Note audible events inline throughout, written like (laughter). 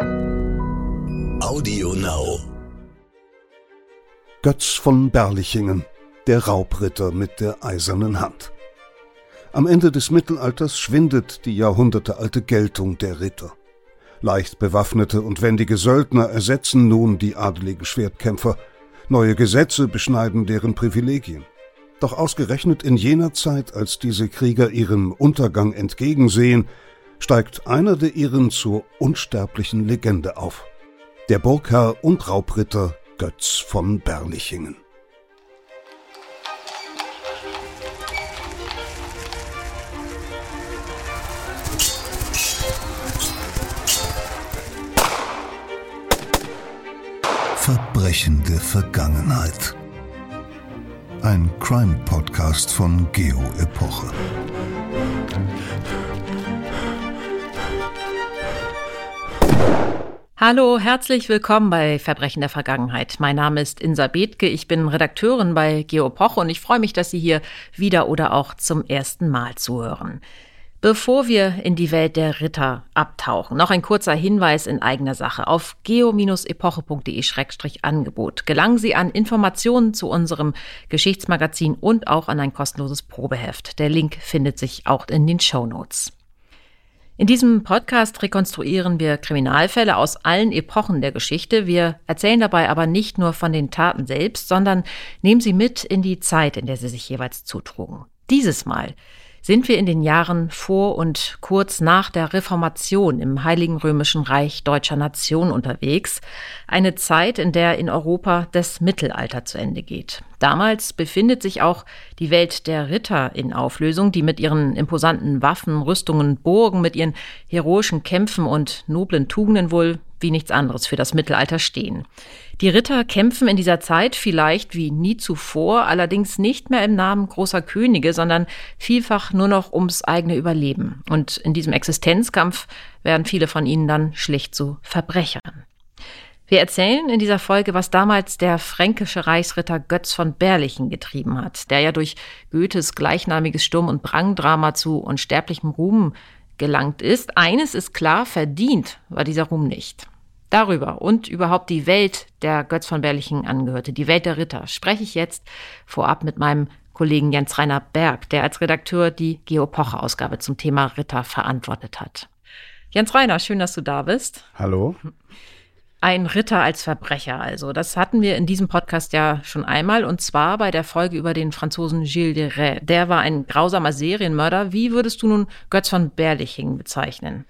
Audio Now. Götz von Berlichingen, der Raubritter mit der eisernen Hand. Am Ende des Mittelalters schwindet die jahrhundertealte Geltung der Ritter. Leicht bewaffnete und wendige Söldner ersetzen nun die adeligen Schwertkämpfer. Neue Gesetze beschneiden deren Privilegien. Doch ausgerechnet in jener Zeit, als diese Krieger ihrem Untergang entgegensehen, steigt einer der ihren zur unsterblichen Legende auf. Der Burgherr und Raubritter Götz von Berlichingen. Verbrechende Vergangenheit. Ein Crime-Podcast von Geo Epoche. Hallo, herzlich willkommen bei Verbrechen der Vergangenheit. Mein Name ist Insa Bethke, ich bin Redakteurin bei Geopoche und ich freue mich, dass Sie hier wieder oder auch zum ersten Mal zuhören. Bevor wir in die Welt der Ritter abtauchen, noch ein kurzer Hinweis in eigener Sache. Auf geo-epoche.de-angebot gelangen Sie an Informationen zu unserem Geschichtsmagazin und auch an ein kostenloses Probeheft. Der Link findet sich auch in den Show Notes. In diesem Podcast rekonstruieren wir Kriminalfälle aus allen Epochen der Geschichte. Wir erzählen dabei aber nicht nur von den Taten selbst, sondern nehmen sie mit in die Zeit, in der sie sich jeweils zutrugen. Dieses Mal sind wir in den Jahren vor und kurz nach der Reformation im Heiligen Römischen Reich deutscher Nation unterwegs, eine Zeit, in der in Europa das Mittelalter zu Ende geht. Damals befindet sich auch die Welt der Ritter in Auflösung, die mit ihren imposanten Waffen, Rüstungen, Burgen, mit ihren heroischen Kämpfen und noblen Tugenden wohl wie nichts anderes für das Mittelalter stehen. Die Ritter kämpfen in dieser Zeit vielleicht wie nie zuvor, allerdings nicht mehr im Namen großer Könige, sondern vielfach nur noch ums eigene Überleben. Und in diesem Existenzkampf werden viele von ihnen dann schlicht zu Verbrechern. Wir erzählen in dieser Folge, was damals der fränkische Reichsritter Götz von Berlichen getrieben hat, der ja durch Goethes gleichnamiges Sturm- und Brangdrama zu unsterblichem Ruhm gelangt ist. Eines ist klar, verdient war dieser Ruhm nicht. Darüber und überhaupt die Welt, der Götz von Berlichen angehörte, die Welt der Ritter, spreche ich jetzt vorab mit meinem Kollegen Jens Rainer Berg, der als Redakteur die Geopoche-Ausgabe zum Thema Ritter verantwortet hat. Jens Rainer, schön, dass du da bist. Hallo. Ein Ritter als Verbrecher also. Das hatten wir in diesem Podcast ja schon einmal und zwar bei der Folge über den Franzosen Gilles de Rais. Der war ein grausamer Serienmörder. Wie würdest du nun Götz von Berlichingen bezeichnen?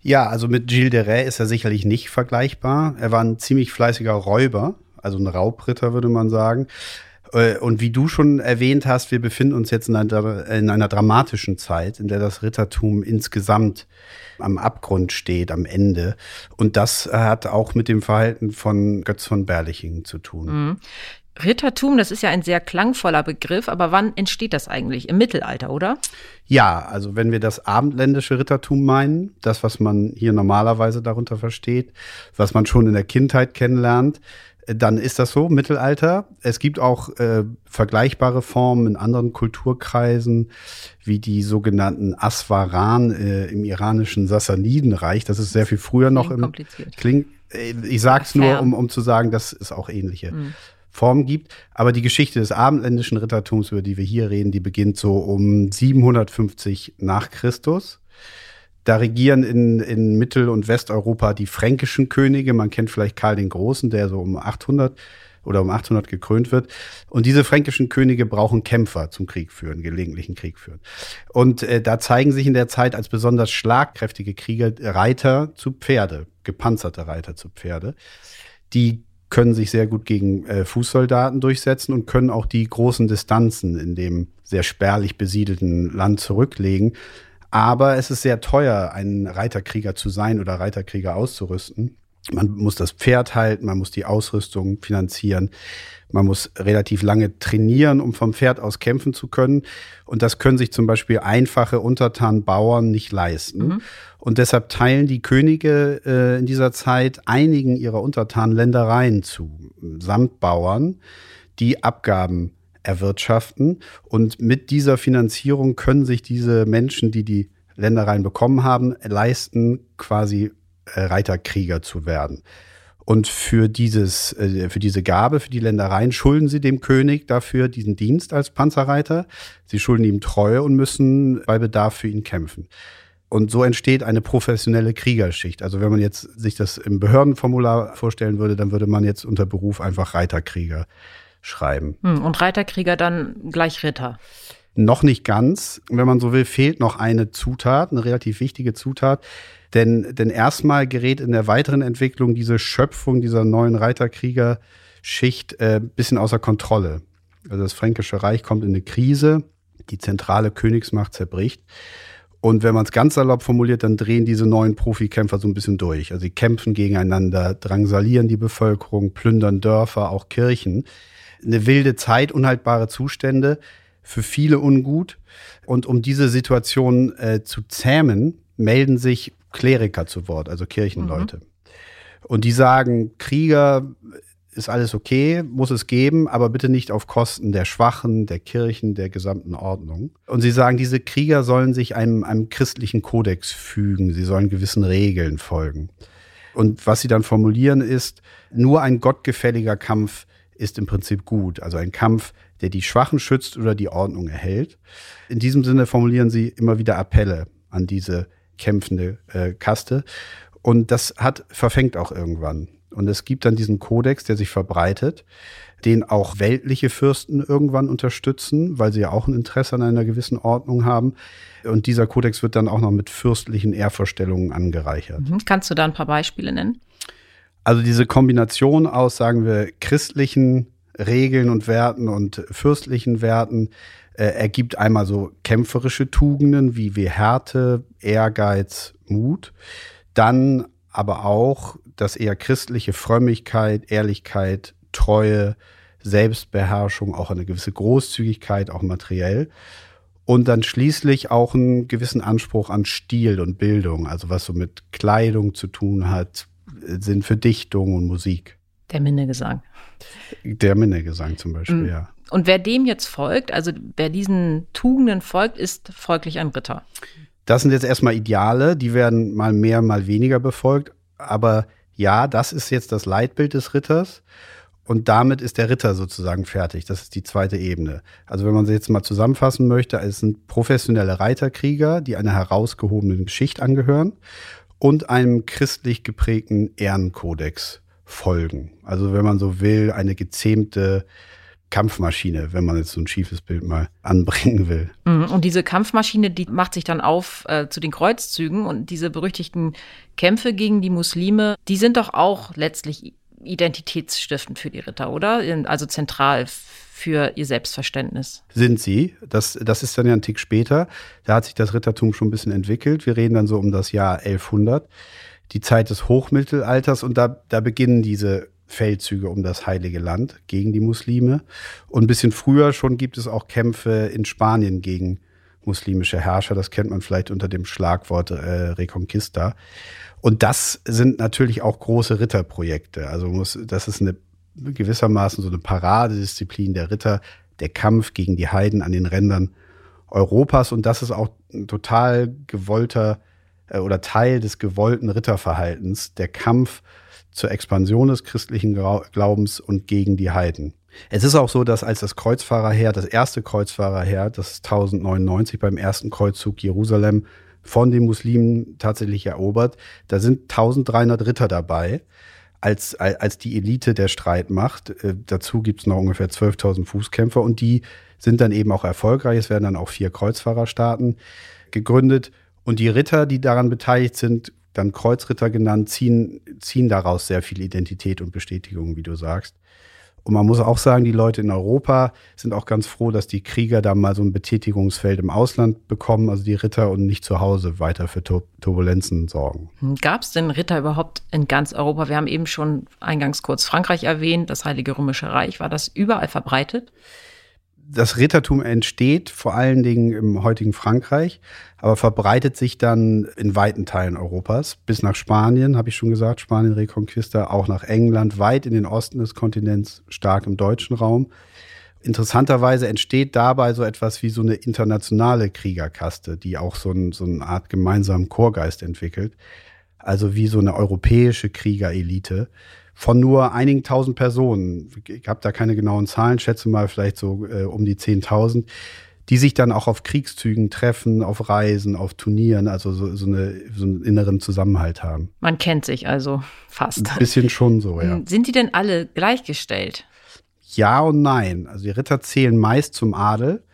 Ja, also mit Gilles de Rais ist er sicherlich nicht vergleichbar. Er war ein ziemlich fleißiger Räuber, also ein Raubritter würde man sagen. Äh, und wie du schon erwähnt hast, wir befinden uns jetzt in einer, in einer dramatischen Zeit, in der das Rittertum insgesamt am Abgrund steht, am Ende. Und das hat auch mit dem Verhalten von Götz von Berlichingen zu tun. Mhm. Rittertum, das ist ja ein sehr klangvoller Begriff, aber wann entsteht das eigentlich? Im Mittelalter, oder? Ja, also wenn wir das abendländische Rittertum meinen, das, was man hier normalerweise darunter versteht, was man schon in der Kindheit kennenlernt, dann ist das so, Mittelalter. Es gibt auch äh, vergleichbare Formen in anderen Kulturkreisen, wie die sogenannten Aswaran äh, im iranischen Sassanidenreich. Das ist sehr viel früher noch im. Klingt, äh, ich sag's nur, um, um zu sagen, dass es auch ähnliche mhm. Formen gibt. Aber die Geschichte des abendländischen Rittertums, über die wir hier reden, die beginnt so um 750 nach Christus. Da regieren in, in Mittel- und Westeuropa die fränkischen Könige. Man kennt vielleicht Karl den Großen, der so um 800 oder um 800 gekrönt wird. Und diese fränkischen Könige brauchen Kämpfer zum Krieg führen, gelegentlichen Krieg führen. Und äh, da zeigen sich in der Zeit als besonders schlagkräftige Krieger Reiter zu Pferde, gepanzerte Reiter zu Pferde. Die können sich sehr gut gegen äh, Fußsoldaten durchsetzen und können auch die großen Distanzen in dem sehr spärlich besiedelten Land zurücklegen. Aber es ist sehr teuer, ein Reiterkrieger zu sein oder Reiterkrieger auszurüsten. Man muss das Pferd halten, man muss die Ausrüstung finanzieren, man muss relativ lange trainieren, um vom Pferd aus kämpfen zu können. Und das können sich zum Beispiel einfache Untertanbauern nicht leisten. Mhm. Und deshalb teilen die Könige äh, in dieser Zeit einigen ihrer Untertanen Ländereien zu, samt Bauern, die Abgaben erwirtschaften. Und mit dieser Finanzierung können sich diese Menschen, die die Ländereien bekommen haben, leisten, quasi äh, Reiterkrieger zu werden. Und für dieses, äh, für diese Gabe, für die Ländereien schulden sie dem König dafür diesen Dienst als Panzerreiter. Sie schulden ihm Treue und müssen bei Bedarf für ihn kämpfen. Und so entsteht eine professionelle Kriegerschicht. Also wenn man jetzt sich das im Behördenformular vorstellen würde, dann würde man jetzt unter Beruf einfach Reiterkrieger schreiben. Hm, und Reiterkrieger dann gleich Ritter. Noch nicht ganz. Wenn man so will, fehlt noch eine Zutat, eine relativ wichtige Zutat. Denn, denn erstmal gerät in der weiteren Entwicklung diese Schöpfung dieser neuen Reiterkriegerschicht äh, bisschen außer Kontrolle. Also das Fränkische Reich kommt in eine Krise, die zentrale Königsmacht zerbricht. Und wenn man es ganz salopp formuliert, dann drehen diese neuen Profikämpfer so ein bisschen durch. Also sie kämpfen gegeneinander, drangsalieren die Bevölkerung, plündern Dörfer, auch Kirchen. Eine wilde Zeit, unhaltbare Zustände, für viele ungut. Und um diese Situation äh, zu zähmen, melden sich Kleriker zu Wort, also Kirchenleute. Mhm. Und die sagen, Krieger ist alles okay, muss es geben, aber bitte nicht auf Kosten der Schwachen, der Kirchen, der gesamten Ordnung. Und sie sagen, diese Krieger sollen sich einem, einem christlichen Kodex fügen, sie sollen gewissen Regeln folgen. Und was sie dann formulieren ist, nur ein gottgefälliger Kampf ist im Prinzip gut. Also ein Kampf, der die Schwachen schützt oder die Ordnung erhält. In diesem Sinne formulieren sie immer wieder Appelle an diese kämpfende äh, Kaste. Und das hat verfängt auch irgendwann. Und es gibt dann diesen Kodex, der sich verbreitet, den auch weltliche Fürsten irgendwann unterstützen, weil sie ja auch ein Interesse an einer gewissen Ordnung haben. Und dieser Kodex wird dann auch noch mit fürstlichen Ehrvorstellungen angereichert. Mhm. Kannst du da ein paar Beispiele nennen? Also diese Kombination aus, sagen wir, christlichen Regeln und Werten und fürstlichen Werten äh, ergibt einmal so kämpferische Tugenden wie, wie Härte, Ehrgeiz, Mut. Dann aber auch dass eher christliche Frömmigkeit, Ehrlichkeit, Treue, Selbstbeherrschung, auch eine gewisse Großzügigkeit, auch materiell. Und dann schließlich auch einen gewissen Anspruch an Stil und Bildung, also was so mit Kleidung zu tun hat, sind für Dichtung und Musik. Der Minnegesang. Der Minnegesang zum Beispiel, mhm. ja. Und wer dem jetzt folgt, also wer diesen Tugenden folgt, ist folglich ein Ritter. Das sind jetzt erstmal Ideale, die werden mal mehr, mal weniger befolgt. Aber ja, das ist jetzt das Leitbild des Ritters. Und damit ist der Ritter sozusagen fertig. Das ist die zweite Ebene. Also wenn man sie jetzt mal zusammenfassen möchte, es sind professionelle Reiterkrieger, die einer herausgehobenen Geschichte angehören und einem christlich geprägten Ehrenkodex folgen. Also wenn man so will, eine gezähmte Kampfmaschine, wenn man jetzt so ein schiefes Bild mal (laughs) anbringen will. Mhm. Und diese Kampfmaschine, die macht sich dann auf äh, zu den Kreuzzügen und diese berüchtigten Kämpfe gegen die Muslime, die sind doch auch letztlich identitätsstiftend für die Ritter, oder? Also zentral für ihr Selbstverständnis. Sind sie. Das, das ist dann ja ein Tick später. Da hat sich das Rittertum schon ein bisschen entwickelt. Wir reden dann so um das Jahr 1100, die Zeit des Hochmittelalters und da, da beginnen diese Feldzüge um das Heilige Land gegen die Muslime. Und ein bisschen früher schon gibt es auch Kämpfe in Spanien gegen muslimische Herrscher. Das kennt man vielleicht unter dem Schlagwort äh, Reconquista. Und das sind natürlich auch große Ritterprojekte. Also muss, das ist eine gewissermaßen so eine Paradedisziplin der Ritter, der Kampf gegen die Heiden an den Rändern Europas. Und das ist auch ein total gewollter äh, oder Teil des gewollten Ritterverhaltens, der Kampf zur Expansion des christlichen Glaubens und gegen die Heiden. Es ist auch so, dass als das Kreuzfahrerheer, das erste Kreuzfahrerheer, das 1099 beim ersten Kreuzzug Jerusalem von den Muslimen tatsächlich erobert, da sind 1300 Ritter dabei als, als die Elite der Streitmacht. Äh, dazu gibt es noch ungefähr 12.000 Fußkämpfer und die sind dann eben auch erfolgreich. Es werden dann auch vier Kreuzfahrerstaaten gegründet. Und die Ritter, die daran beteiligt sind, dann Kreuzritter genannt, ziehen, ziehen daraus sehr viel Identität und Bestätigung, wie du sagst. Und man muss auch sagen, die Leute in Europa sind auch ganz froh, dass die Krieger da mal so ein Betätigungsfeld im Ausland bekommen, also die Ritter und nicht zu Hause weiter für Turbulenzen sorgen. Hm, Gab es denn Ritter überhaupt in ganz Europa? Wir haben eben schon eingangs kurz Frankreich erwähnt, das Heilige Römische Reich. War das überall verbreitet? Das Rittertum entsteht vor allen Dingen im heutigen Frankreich, aber verbreitet sich dann in weiten Teilen Europas bis nach Spanien, habe ich schon gesagt, Spanien Reconquista, auch nach England, weit in den Osten des Kontinents, stark im deutschen Raum. Interessanterweise entsteht dabei so etwas wie so eine internationale Kriegerkaste, die auch so, ein, so eine Art gemeinsamen Chorgeist entwickelt. also wie so eine europäische Kriegerelite von nur einigen tausend Personen. Ich habe da keine genauen Zahlen, schätze mal vielleicht so äh, um die 10.000, die sich dann auch auf Kriegszügen treffen, auf Reisen, auf Turnieren, also so, so, eine, so einen inneren Zusammenhalt haben. Man kennt sich also fast. Ein bisschen schon so, ja. Sind die denn alle gleichgestellt? Ja und nein. Also die Ritter zählen meist zum Adel,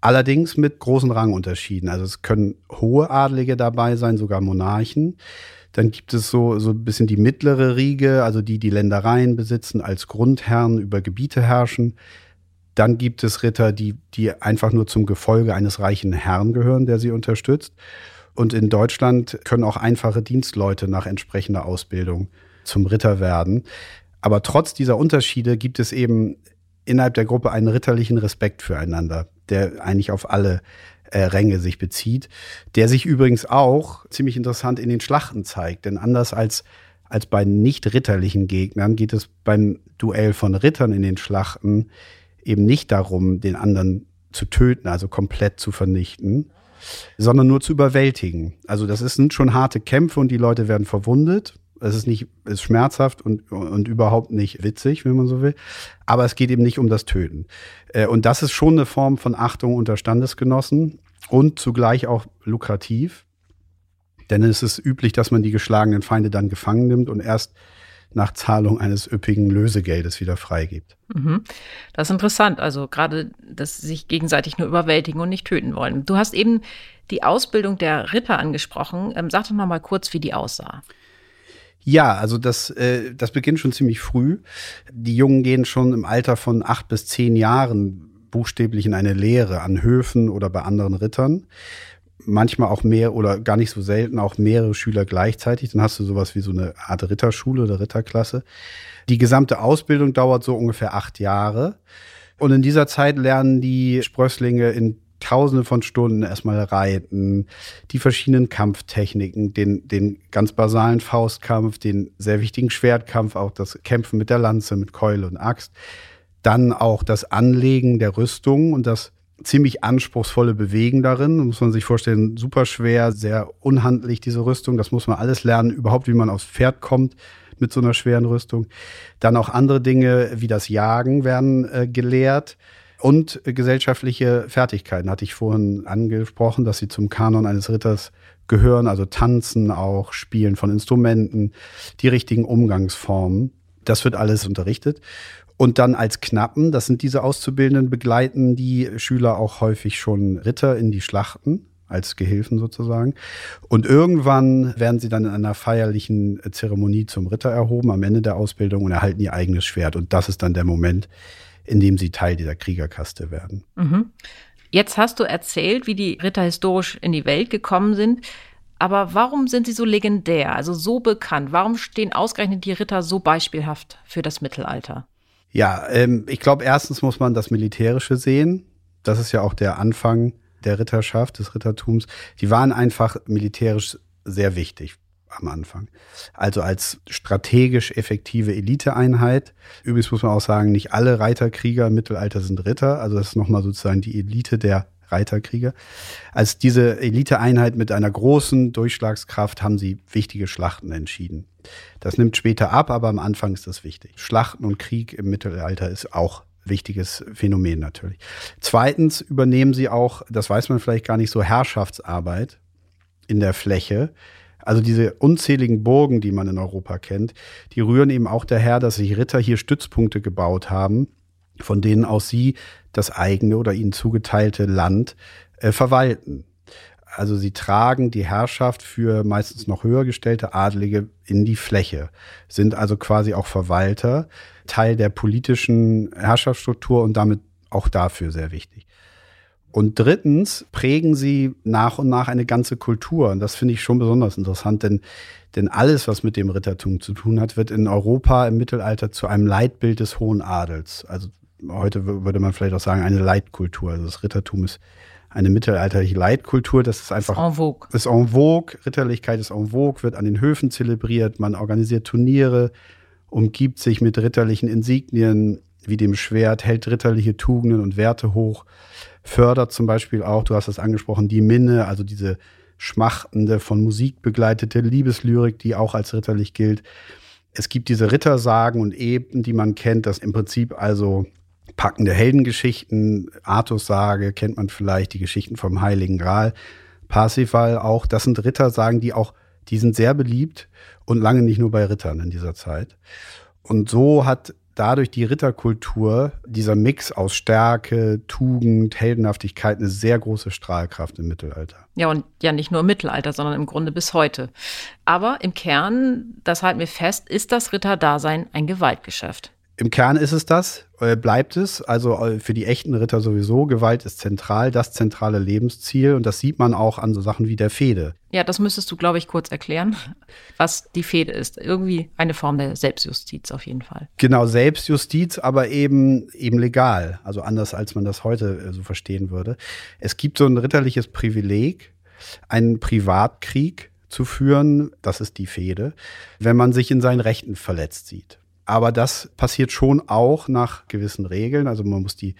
allerdings mit großen Rangunterschieden. Also es können hohe Adlige dabei sein, sogar Monarchen. Dann gibt es so, so ein bisschen die mittlere Riege, also die, die Ländereien besitzen, als Grundherren über Gebiete herrschen. Dann gibt es Ritter, die, die einfach nur zum Gefolge eines reichen Herrn gehören, der sie unterstützt. Und in Deutschland können auch einfache Dienstleute nach entsprechender Ausbildung zum Ritter werden. Aber trotz dieser Unterschiede gibt es eben innerhalb der Gruppe einen ritterlichen Respekt füreinander, der eigentlich auf alle äh, Ränge sich bezieht, der sich übrigens auch ziemlich interessant in den Schlachten zeigt. Denn anders als, als bei nicht ritterlichen Gegnern geht es beim Duell von Rittern in den Schlachten eben nicht darum, den anderen zu töten, also komplett zu vernichten, sondern nur zu überwältigen. Also das sind schon harte Kämpfe und die Leute werden verwundet. Es ist nicht, ist schmerzhaft und, und überhaupt nicht witzig, wenn man so will. Aber es geht eben nicht um das Töten. Äh, und das ist schon eine Form von Achtung unter Standesgenossen und zugleich auch lukrativ. Denn es ist üblich, dass man die geschlagenen Feinde dann gefangen nimmt und erst nach Zahlung eines üppigen Lösegeldes wieder freigibt. Mhm. Das ist interessant. Also gerade, dass sie sich gegenseitig nur überwältigen und nicht töten wollen. Du hast eben die Ausbildung der Ritter angesprochen. Ähm, sag doch noch mal kurz, wie die aussah. Ja, also das, äh, das beginnt schon ziemlich früh. Die Jungen gehen schon im Alter von acht bis zehn Jahren buchstäblich in eine Lehre an Höfen oder bei anderen Rittern manchmal auch mehr oder gar nicht so selten auch mehrere Schüler gleichzeitig. Dann hast du sowas wie so eine Art Ritterschule oder Ritterklasse. Die gesamte Ausbildung dauert so ungefähr acht Jahre. Und in dieser Zeit lernen die Sprösslinge in Tausende von Stunden erstmal reiten, die verschiedenen Kampftechniken, den, den ganz basalen Faustkampf, den sehr wichtigen Schwertkampf, auch das Kämpfen mit der Lanze, mit Keule und Axt. Dann auch das Anlegen der Rüstung und das ziemlich anspruchsvolle Bewegen darin. Muss man sich vorstellen, super schwer, sehr unhandlich, diese Rüstung. Das muss man alles lernen, überhaupt, wie man aufs Pferd kommt mit so einer schweren Rüstung. Dann auch andere Dinge wie das Jagen werden äh, gelehrt. Und gesellschaftliche Fertigkeiten hatte ich vorhin angesprochen, dass sie zum Kanon eines Ritters gehören, also Tanzen auch, Spielen von Instrumenten, die richtigen Umgangsformen. Das wird alles unterrichtet. Und dann als Knappen, das sind diese Auszubildenden, begleiten die Schüler auch häufig schon Ritter in die Schlachten als Gehilfen sozusagen. Und irgendwann werden sie dann in einer feierlichen Zeremonie zum Ritter erhoben am Ende der Ausbildung und erhalten ihr eigenes Schwert. Und das ist dann der Moment, in dem sie Teil dieser Kriegerkaste werden. Mhm. Jetzt hast du erzählt, wie die Ritter historisch in die Welt gekommen sind. Aber warum sind sie so legendär, also so bekannt? Warum stehen ausgerechnet die Ritter so beispielhaft für das Mittelalter? Ja, ähm, ich glaube, erstens muss man das Militärische sehen. Das ist ja auch der Anfang der Ritterschaft, des Rittertums. Die waren einfach militärisch sehr wichtig am Anfang. Also als strategisch effektive Eliteeinheit. Übrigens muss man auch sagen, nicht alle Reiterkrieger im Mittelalter sind Ritter. Also das ist nochmal sozusagen die Elite der Reiterkrieger. Als diese Eliteeinheit mit einer großen Durchschlagskraft haben sie wichtige Schlachten entschieden. Das nimmt später ab, aber am Anfang ist das wichtig. Schlachten und Krieg im Mittelalter ist auch wichtiges Phänomen natürlich. Zweitens übernehmen sie auch, das weiß man vielleicht gar nicht so, Herrschaftsarbeit in der Fläche. Also diese unzähligen Burgen, die man in Europa kennt, die rühren eben auch daher, dass sich Ritter hier Stützpunkte gebaut haben, von denen aus sie das eigene oder ihnen zugeteilte Land äh, verwalten. Also sie tragen die Herrschaft für meistens noch höher gestellte Adlige in die Fläche, sind also quasi auch Verwalter, Teil der politischen Herrschaftsstruktur und damit auch dafür sehr wichtig. Und drittens prägen sie nach und nach eine ganze Kultur. Und das finde ich schon besonders interessant, denn, denn alles, was mit dem Rittertum zu tun hat, wird in Europa im Mittelalter zu einem Leitbild des hohen Adels. Also heute würde man vielleicht auch sagen, eine Leitkultur. Also das Rittertum ist eine mittelalterliche Leitkultur. Das ist einfach. Ist en vogue. Ist en vogue. Ritterlichkeit ist en vogue, wird an den Höfen zelebriert. Man organisiert Turniere, umgibt sich mit ritterlichen Insignien wie dem Schwert, hält ritterliche Tugenden und Werte hoch, fördert zum Beispiel auch, du hast es angesprochen, die Minne, also diese schmachtende, von Musik begleitete Liebeslyrik, die auch als ritterlich gilt. Es gibt diese Rittersagen und Eben, die man kennt, das im Prinzip also packende Heldengeschichten, Artus-Sage kennt man vielleicht, die Geschichten vom Heiligen Gral, Parsifal auch. Das sind Rittersagen, die auch, die sind sehr beliebt und lange nicht nur bei Rittern in dieser Zeit. Und so hat dadurch die Ritterkultur, dieser Mix aus Stärke, Tugend, Heldenhaftigkeit, eine sehr große Strahlkraft im Mittelalter. Ja, und ja nicht nur im Mittelalter, sondern im Grunde bis heute. Aber im Kern, das halten wir fest, ist das Ritterdasein ein Gewaltgeschäft. Im Kern ist es das, äh, bleibt es. Also äh, für die echten Ritter sowieso. Gewalt ist zentral, das zentrale Lebensziel. Und das sieht man auch an so Sachen wie der Fehde. Ja, das müsstest du, glaube ich, kurz erklären, was die Fehde ist. Irgendwie eine Form der Selbstjustiz auf jeden Fall. Genau, Selbstjustiz, aber eben, eben legal. Also anders, als man das heute äh, so verstehen würde. Es gibt so ein ritterliches Privileg, einen Privatkrieg zu führen. Das ist die Fehde, wenn man sich in seinen Rechten verletzt sieht. Aber das passiert schon auch nach gewissen Regeln. Also man muss die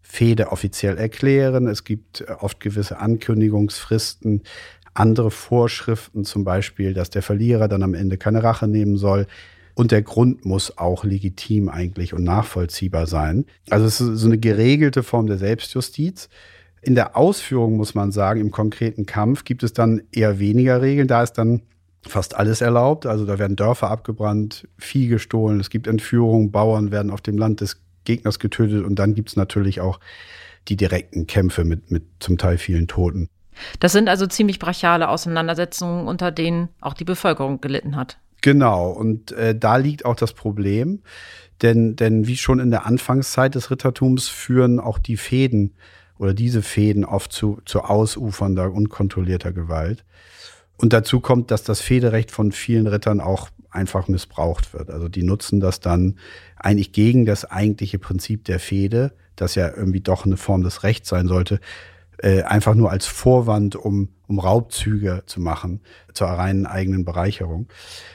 Fehde offiziell erklären. Es gibt äh, oft gewisse Ankündigungsfristen, andere Vorschriften, zum Beispiel, dass der Verlierer dann am Ende keine Rache nehmen soll. Und der Grund muss auch legitim eigentlich und nachvollziehbar sein. Also es ist so eine geregelte Form der Selbstjustiz. In der Ausführung muss man sagen, im konkreten Kampf gibt es dann eher weniger Regeln. Da ist dann fast alles erlaubt. Also da werden Dörfer abgebrannt, Vieh gestohlen, es gibt Entführungen, Bauern werden auf dem Land des Gegners getötet und dann gibt es natürlich auch die direkten Kämpfe mit, mit zum Teil vielen Toten. Das sind also ziemlich brachiale Auseinandersetzungen, unter denen auch die Bevölkerung gelitten hat. Genau, und äh, da liegt auch das Problem, denn, denn wie schon in der Anfangszeit des Rittertums führen auch die Fäden oder diese Fäden oft zu, zu ausufernder, unkontrollierter Gewalt. Und dazu kommt, dass das Federrecht von vielen Rittern auch einfach missbraucht wird. Also die nutzen das dann eigentlich gegen das eigentliche Prinzip der Fehde, das ja irgendwie doch eine Form des Rechts sein sollte, äh, einfach nur als Vorwand, um, um Raubzüge zu machen, zur reinen eigenen Bereicherung.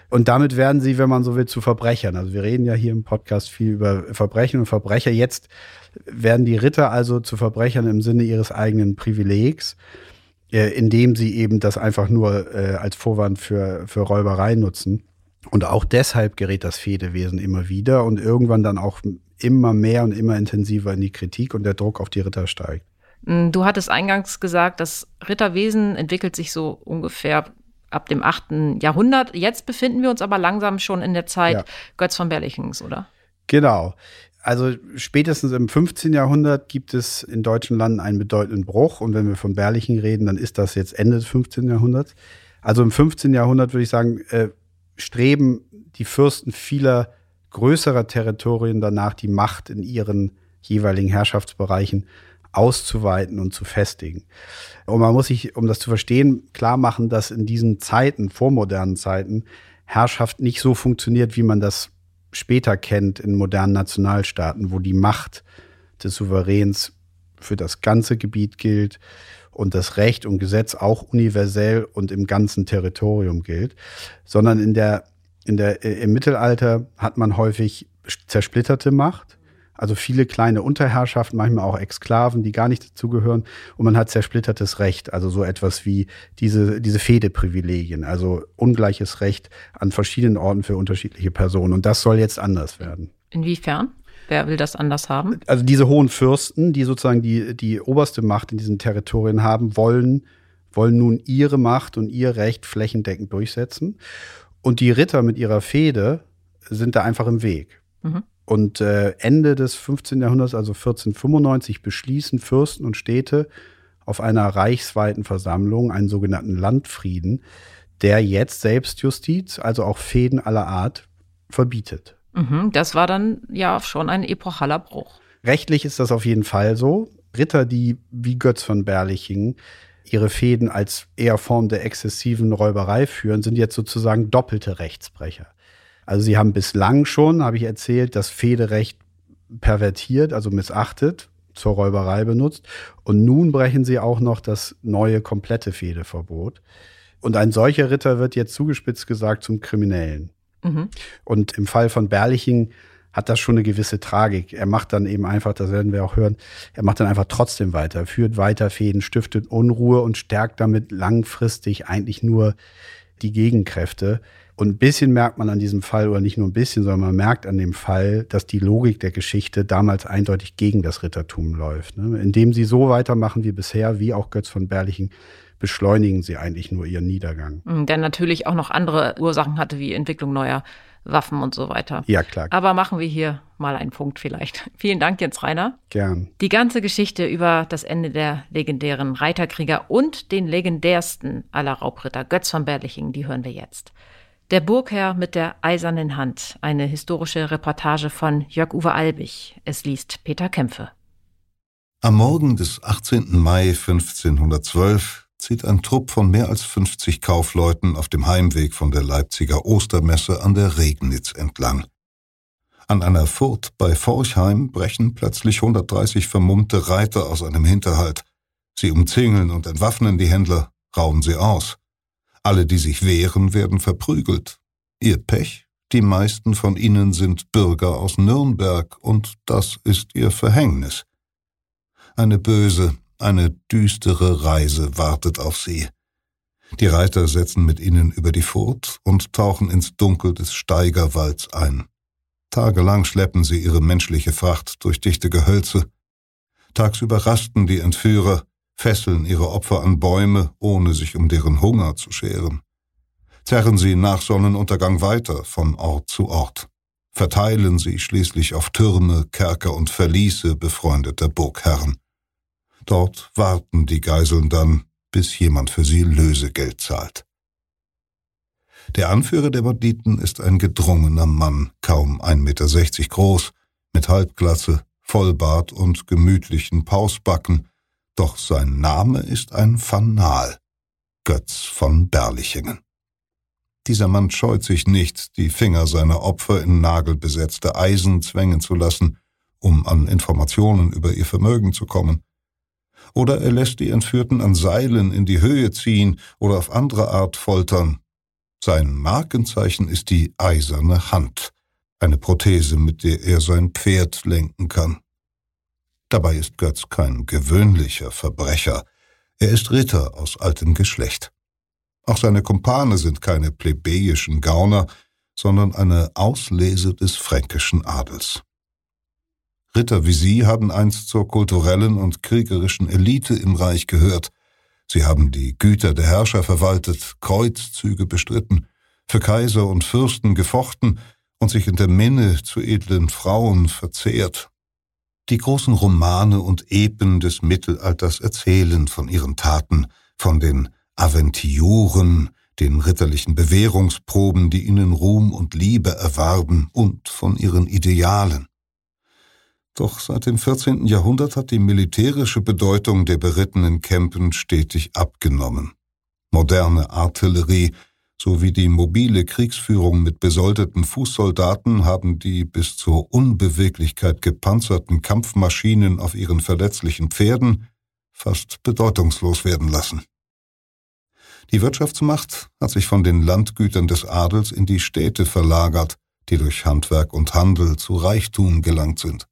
Und damit werden sie, wenn man so will, zu Verbrechern. Also wir reden ja hier im Podcast viel über Verbrechen und Verbrecher. Jetzt werden die Ritter also zu Verbrechern im Sinne ihres eigenen Privilegs indem sie eben das einfach nur äh, als Vorwand für, für Räuberei nutzen. Und auch deshalb gerät das Fedewesen immer wieder und irgendwann dann auch immer mehr und immer intensiver in die Kritik und der Druck auf die Ritter steigt. Mm, du hattest eingangs gesagt, das Ritterwesen entwickelt sich so ungefähr ab dem 8. Jahrhundert. Jetzt befinden wir uns aber langsam schon in der Zeit ja. Götz von Berlichings, oder? Genau. Also spätestens im 15. Jahrhundert gibt es in deutschen Landen einen bedeutenden Bruch. Und wenn wir von Berlichen reden, dann ist das jetzt Ende des 15. Jahrhunderts. Also im 15. Jahrhundert würde ich sagen, äh, streben die Fürsten vieler größerer Territorien danach, die Macht in ihren jeweiligen Herrschaftsbereichen auszuweiten und zu festigen. Und man muss sich, um das zu verstehen, klar machen, dass in diesen Zeiten, vormodernen Zeiten, Herrschaft nicht so funktioniert, wie man das später kennt in modernen Nationalstaaten, wo die Macht des Souveräns für das ganze Gebiet gilt und das Recht und Gesetz auch universell und im ganzen Territorium gilt, sondern in der, in der, äh, im Mittelalter hat man häufig zersplitterte Macht also viele kleine Unterherrschaften, manchmal auch Exklaven, die gar nicht dazugehören. Und man hat zersplittertes Recht, also so etwas wie diese, diese Fehdeprivilegien, also ungleiches Recht an verschiedenen Orten für unterschiedliche Personen. Und das soll jetzt anders werden. Inwiefern? Wer will das anders haben? Also diese hohen Fürsten, die sozusagen die, die oberste Macht in diesen Territorien haben, wollen, wollen nun ihre Macht und ihr Recht flächendeckend durchsetzen. Und die Ritter mit ihrer Fehde sind da einfach im Weg. Mhm. Und äh, Ende des 15. Jahrhunderts, also 1495, beschließen Fürsten und Städte auf einer reichsweiten Versammlung einen sogenannten Landfrieden, der jetzt Selbstjustiz, also auch Fäden aller Art, verbietet. Mhm, das war dann ja schon ein epochaler Bruch. Rechtlich ist das auf jeden Fall so. Ritter, die wie Götz von Berlichingen ihre Fäden als eher Form der exzessiven Räuberei führen, sind jetzt sozusagen doppelte Rechtsbrecher. Also sie haben bislang schon, habe ich erzählt, das Federecht pervertiert, also missachtet, zur Räuberei benutzt. Und nun brechen sie auch noch das neue komplette Fehdeverbot. Und ein solcher Ritter wird jetzt zugespitzt gesagt zum Kriminellen. Mhm. Und im Fall von Berliching hat das schon eine gewisse Tragik. Er macht dann eben einfach, das werden wir auch hören, er macht dann einfach trotzdem weiter, führt weiter Fäden, stiftet Unruhe und stärkt damit langfristig eigentlich nur die Gegenkräfte. Und ein bisschen merkt man an diesem Fall, oder nicht nur ein bisschen, sondern man merkt an dem Fall, dass die Logik der Geschichte damals eindeutig gegen das Rittertum läuft. Ne? Indem sie so weitermachen wie bisher, wie auch Götz von Berlichen, beschleunigen sie eigentlich nur ihren Niedergang. Mhm, der natürlich auch noch andere Ursachen hatte, wie Entwicklung neuer Waffen und so weiter. Ja, klar. Aber machen wir hier mal einen Punkt vielleicht. (laughs) Vielen Dank, Jens Reiner. Gern. Die ganze Geschichte über das Ende der legendären Reiterkrieger und den legendärsten aller Raubritter, Götz von Berlichingen, die hören wir jetzt. Der Burgherr mit der eisernen Hand. Eine historische Reportage von Jörg-Uwe Albig. Es liest Peter Kämpfe. Am Morgen des 18. Mai 1512 zieht ein Trupp von mehr als 50 Kaufleuten auf dem Heimweg von der Leipziger Ostermesse an der Regnitz entlang. An einer Furt bei Forchheim brechen plötzlich 130 vermummte Reiter aus einem Hinterhalt. Sie umzingeln und entwaffnen die Händler, rauben sie aus. Alle, die sich wehren, werden verprügelt. Ihr Pech, die meisten von ihnen sind Bürger aus Nürnberg, und das ist ihr Verhängnis. Eine böse, eine düstere Reise wartet auf sie. Die Reiter setzen mit ihnen über die Furt und tauchen ins Dunkel des Steigerwalds ein. Tagelang schleppen sie ihre menschliche Fracht durch dichte Gehölze. Tagsüber rasten die Entführer, fesseln ihre Opfer an Bäume, ohne sich um deren Hunger zu scheren. Zerren sie nach Sonnenuntergang weiter von Ort zu Ort. Verteilen sie schließlich auf Türme, Kerker und Verliese befreundeter Burgherren. Dort warten die Geiseln dann, bis jemand für sie Lösegeld zahlt. Der Anführer der Banditen ist ein gedrungener Mann, kaum 1,60 Meter groß, mit Halbglatze, Vollbart und gemütlichen Pausbacken, doch sein Name ist ein Fanal, Götz von Berlichingen. Dieser Mann scheut sich nicht, die Finger seiner Opfer in nagelbesetzte Eisen zwängen zu lassen, um an Informationen über ihr Vermögen zu kommen. Oder er lässt die Entführten an Seilen in die Höhe ziehen oder auf andere Art foltern. Sein Markenzeichen ist die eiserne Hand, eine Prothese, mit der er sein Pferd lenken kann. Dabei ist Götz kein gewöhnlicher Verbrecher. Er ist Ritter aus altem Geschlecht. Auch seine Kumpane sind keine plebejischen Gauner, sondern eine Auslese des fränkischen Adels. Ritter wie sie haben einst zur kulturellen und kriegerischen Elite im Reich gehört. Sie haben die Güter der Herrscher verwaltet, Kreuzzüge bestritten, für Kaiser und Fürsten gefochten und sich in der Minne zu edlen Frauen verzehrt. Die großen Romane und Epen des Mittelalters erzählen von ihren Taten, von den Aventioren, den ritterlichen Bewährungsproben, die ihnen Ruhm und Liebe erwarben, und von ihren Idealen. Doch seit dem 14. Jahrhundert hat die militärische Bedeutung der berittenen Campen stetig abgenommen. Moderne Artillerie sowie die mobile Kriegsführung mit besoldeten Fußsoldaten haben die bis zur Unbeweglichkeit gepanzerten Kampfmaschinen auf ihren verletzlichen Pferden fast bedeutungslos werden lassen. Die Wirtschaftsmacht hat sich von den Landgütern des Adels in die Städte verlagert, die durch Handwerk und Handel zu Reichtum gelangt sind.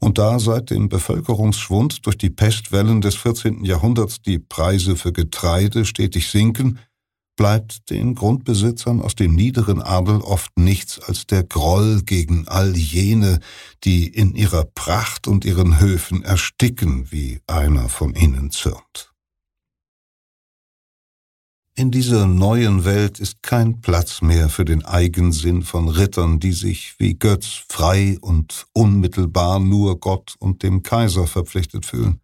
Und da seit dem Bevölkerungsschwund durch die Pestwellen des 14. Jahrhunderts die Preise für Getreide stetig sinken, bleibt den Grundbesitzern aus dem niederen Adel oft nichts als der Groll gegen all jene, die in ihrer Pracht und ihren Höfen ersticken, wie einer von ihnen zürnt. In dieser neuen Welt ist kein Platz mehr für den Eigensinn von Rittern, die sich wie Götz frei und unmittelbar nur Gott und dem Kaiser verpflichtet fühlen.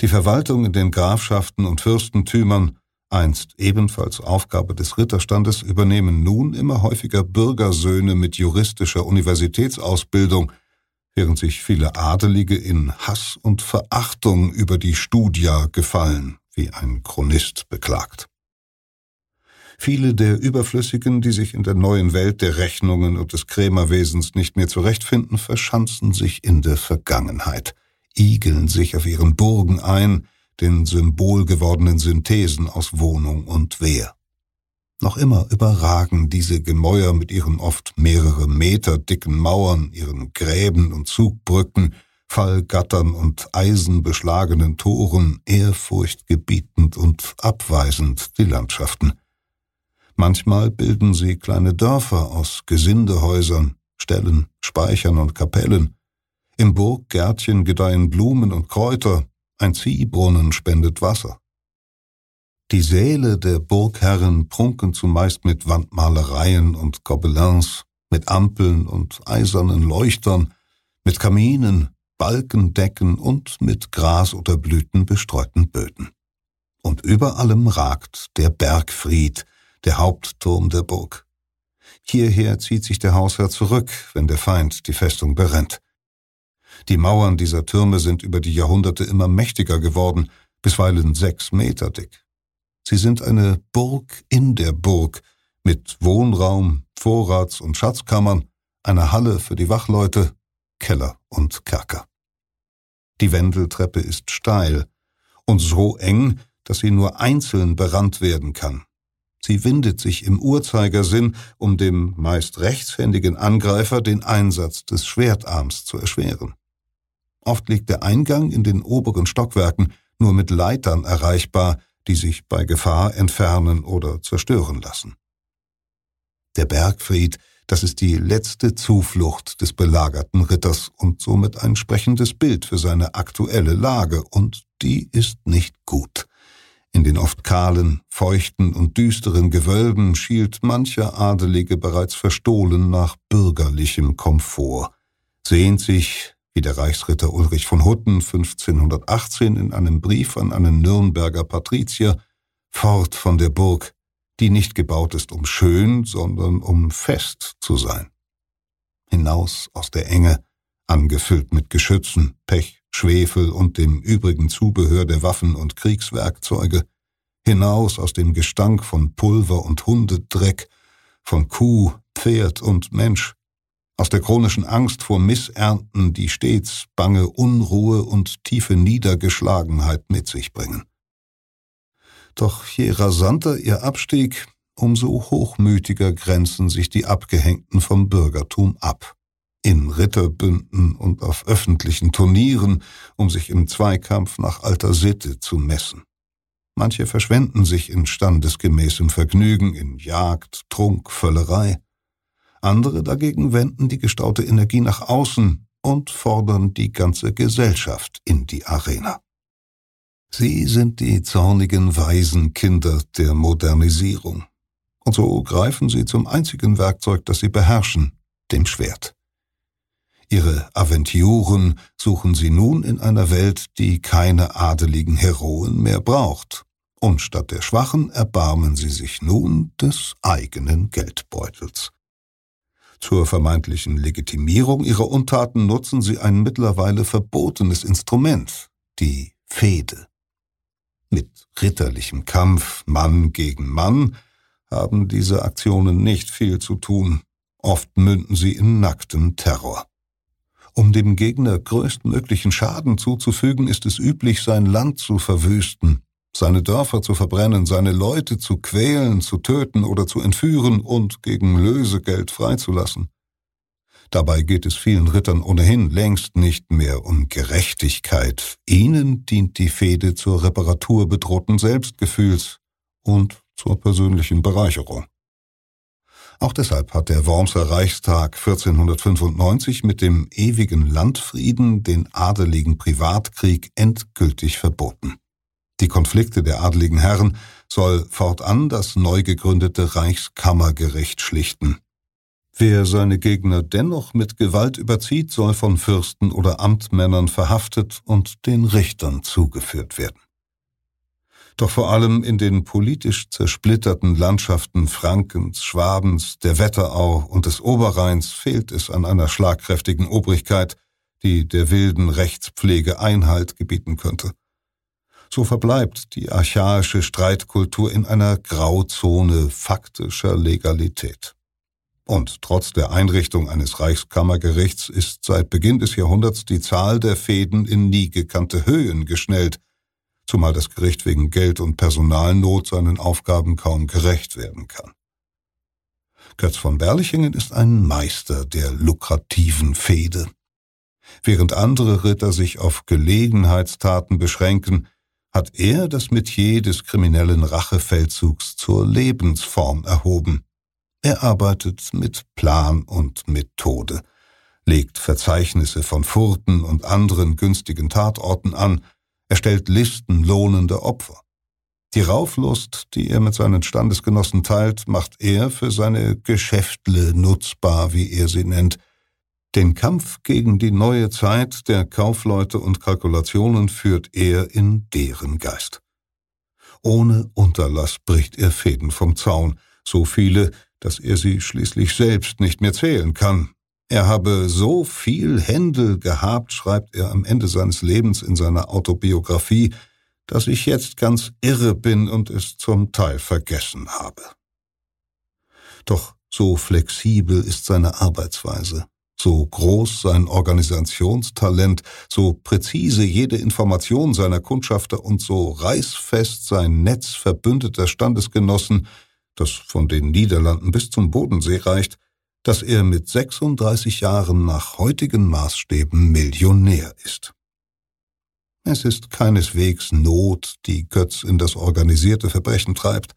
Die Verwaltung in den Grafschaften und Fürstentümern einst ebenfalls Aufgabe des Ritterstandes, übernehmen nun immer häufiger Bürgersöhne mit juristischer Universitätsausbildung, während sich viele Adelige in Hass und Verachtung über die Studia gefallen, wie ein Chronist beklagt. Viele der Überflüssigen, die sich in der neuen Welt der Rechnungen und des Krämerwesens nicht mehr zurechtfinden, verschanzen sich in der Vergangenheit, igeln sich auf ihren Burgen ein, den symbolgewordenen Synthesen aus Wohnung und Wehr. Noch immer überragen diese Gemäuer mit ihren oft mehrere Meter dicken Mauern, ihren Gräben und Zugbrücken, Fallgattern und eisenbeschlagenen Toren ehrfurchtgebietend und abweisend die Landschaften. Manchmal bilden sie kleine Dörfer aus Gesindehäusern, Ställen, Speichern und Kapellen. Im Burggärtchen gedeihen Blumen und Kräuter, ein Ziehbrunnen spendet Wasser. Die Säle der Burgherren prunken zumeist mit Wandmalereien und Gobelins, mit Ampeln und eisernen Leuchtern, mit Kaminen, Balkendecken und mit Gras oder Blüten bestreuten Böden. Und über allem ragt der Bergfried, der Hauptturm der Burg. Hierher zieht sich der Hausherr zurück, wenn der Feind die Festung berennt. Die Mauern dieser Türme sind über die Jahrhunderte immer mächtiger geworden, bisweilen sechs Meter dick. Sie sind eine Burg in der Burg mit Wohnraum, Vorrats- und Schatzkammern, einer Halle für die Wachleute, Keller und Kerker. Die Wendeltreppe ist steil und so eng, dass sie nur einzeln berannt werden kann. Sie windet sich im Uhrzeigersinn, um dem meist rechtshändigen Angreifer den Einsatz des Schwertarms zu erschweren. Oft liegt der Eingang in den oberen Stockwerken nur mit Leitern erreichbar, die sich bei Gefahr entfernen oder zerstören lassen. Der Bergfried, das ist die letzte Zuflucht des belagerten Ritters und somit ein sprechendes Bild für seine aktuelle Lage, und die ist nicht gut. In den oft kahlen, feuchten und düsteren Gewölben schielt mancher Adelige bereits verstohlen nach bürgerlichem Komfort, sehnt sich wie der Reichsritter Ulrich von Hutten 1518 in einem Brief an einen Nürnberger Patrizier, fort von der Burg, die nicht gebaut ist, um schön, sondern um fest zu sein. Hinaus aus der Enge, angefüllt mit Geschützen, Pech, Schwefel und dem übrigen Zubehör der Waffen und Kriegswerkzeuge, hinaus aus dem Gestank von Pulver und Hundedreck, von Kuh, Pferd und Mensch, aus der chronischen Angst vor Missernten, die stets bange Unruhe und tiefe Niedergeschlagenheit mit sich bringen. Doch je rasanter ihr Abstieg, umso hochmütiger grenzen sich die Abgehängten vom Bürgertum ab. In Ritterbünden und auf öffentlichen Turnieren, um sich im Zweikampf nach alter Sitte zu messen. Manche verschwenden sich in standesgemäßem Vergnügen, in Jagd, Trunk, Völlerei. Andere dagegen wenden die gestaute Energie nach außen und fordern die ganze Gesellschaft in die Arena. Sie sind die zornigen Waisenkinder der Modernisierung. Und so greifen sie zum einzigen Werkzeug, das sie beherrschen, dem Schwert. Ihre Aventuren suchen sie nun in einer Welt, die keine adeligen Heroen mehr braucht. Und statt der Schwachen erbarmen sie sich nun des eigenen Geldbeutels. Zur vermeintlichen Legitimierung ihrer Untaten nutzen sie ein mittlerweile verbotenes Instrument, die Fehde. Mit ritterlichem Kampf Mann gegen Mann haben diese Aktionen nicht viel zu tun, oft münden sie in nacktem Terror. Um dem Gegner größtmöglichen Schaden zuzufügen, ist es üblich, sein Land zu verwüsten, seine Dörfer zu verbrennen, seine Leute zu quälen, zu töten oder zu entführen und gegen Lösegeld freizulassen. Dabei geht es vielen Rittern ohnehin längst nicht mehr um Gerechtigkeit. Ihnen dient die Fehde zur Reparatur bedrohten Selbstgefühls und zur persönlichen Bereicherung. Auch deshalb hat der Wormser Reichstag 1495 mit dem ewigen Landfrieden den adeligen Privatkrieg endgültig verboten. Die Konflikte der adligen Herren soll fortan das neu gegründete Reichskammergericht schlichten. Wer seine Gegner dennoch mit Gewalt überzieht, soll von Fürsten oder Amtmännern verhaftet und den Richtern zugeführt werden. Doch vor allem in den politisch zersplitterten Landschaften Frankens, Schwabens, der Wetterau und des Oberrheins fehlt es an einer schlagkräftigen Obrigkeit, die der wilden Rechtspflege Einhalt gebieten könnte so verbleibt die archaische Streitkultur in einer Grauzone faktischer Legalität. Und trotz der Einrichtung eines Reichskammergerichts ist seit Beginn des Jahrhunderts die Zahl der Fäden in nie gekannte Höhen geschnellt. zumal das Gericht wegen Geld- und Personalnot seinen Aufgaben kaum gerecht werden kann. Götz von Berlichingen ist ein Meister der lukrativen Fehde. Während andere Ritter sich auf Gelegenheitstaten beschränken, hat er das Metier des kriminellen Rachefeldzugs zur Lebensform erhoben. Er arbeitet mit Plan und Methode, legt Verzeichnisse von Furten und anderen günstigen Tatorten an, erstellt Listen lohnender Opfer. Die Rauflust, die er mit seinen Standesgenossen teilt, macht er für seine Geschäftle nutzbar, wie er sie nennt. Den Kampf gegen die neue Zeit der Kaufleute und Kalkulationen führt er in deren Geist. Ohne Unterlass bricht er Fäden vom Zaun, so viele, dass er sie schließlich selbst nicht mehr zählen kann. Er habe so viel Händel gehabt, schreibt er am Ende seines Lebens in seiner Autobiografie, dass ich jetzt ganz irre bin und es zum Teil vergessen habe. Doch so flexibel ist seine Arbeitsweise, so groß sein Organisationstalent, so präzise jede Information seiner Kundschafter und so reißfest sein Netz verbündeter Standesgenossen, das von den Niederlanden bis zum Bodensee reicht, dass er mit 36 Jahren nach heutigen Maßstäben Millionär ist. Es ist keineswegs Not, die Götz in das organisierte Verbrechen treibt.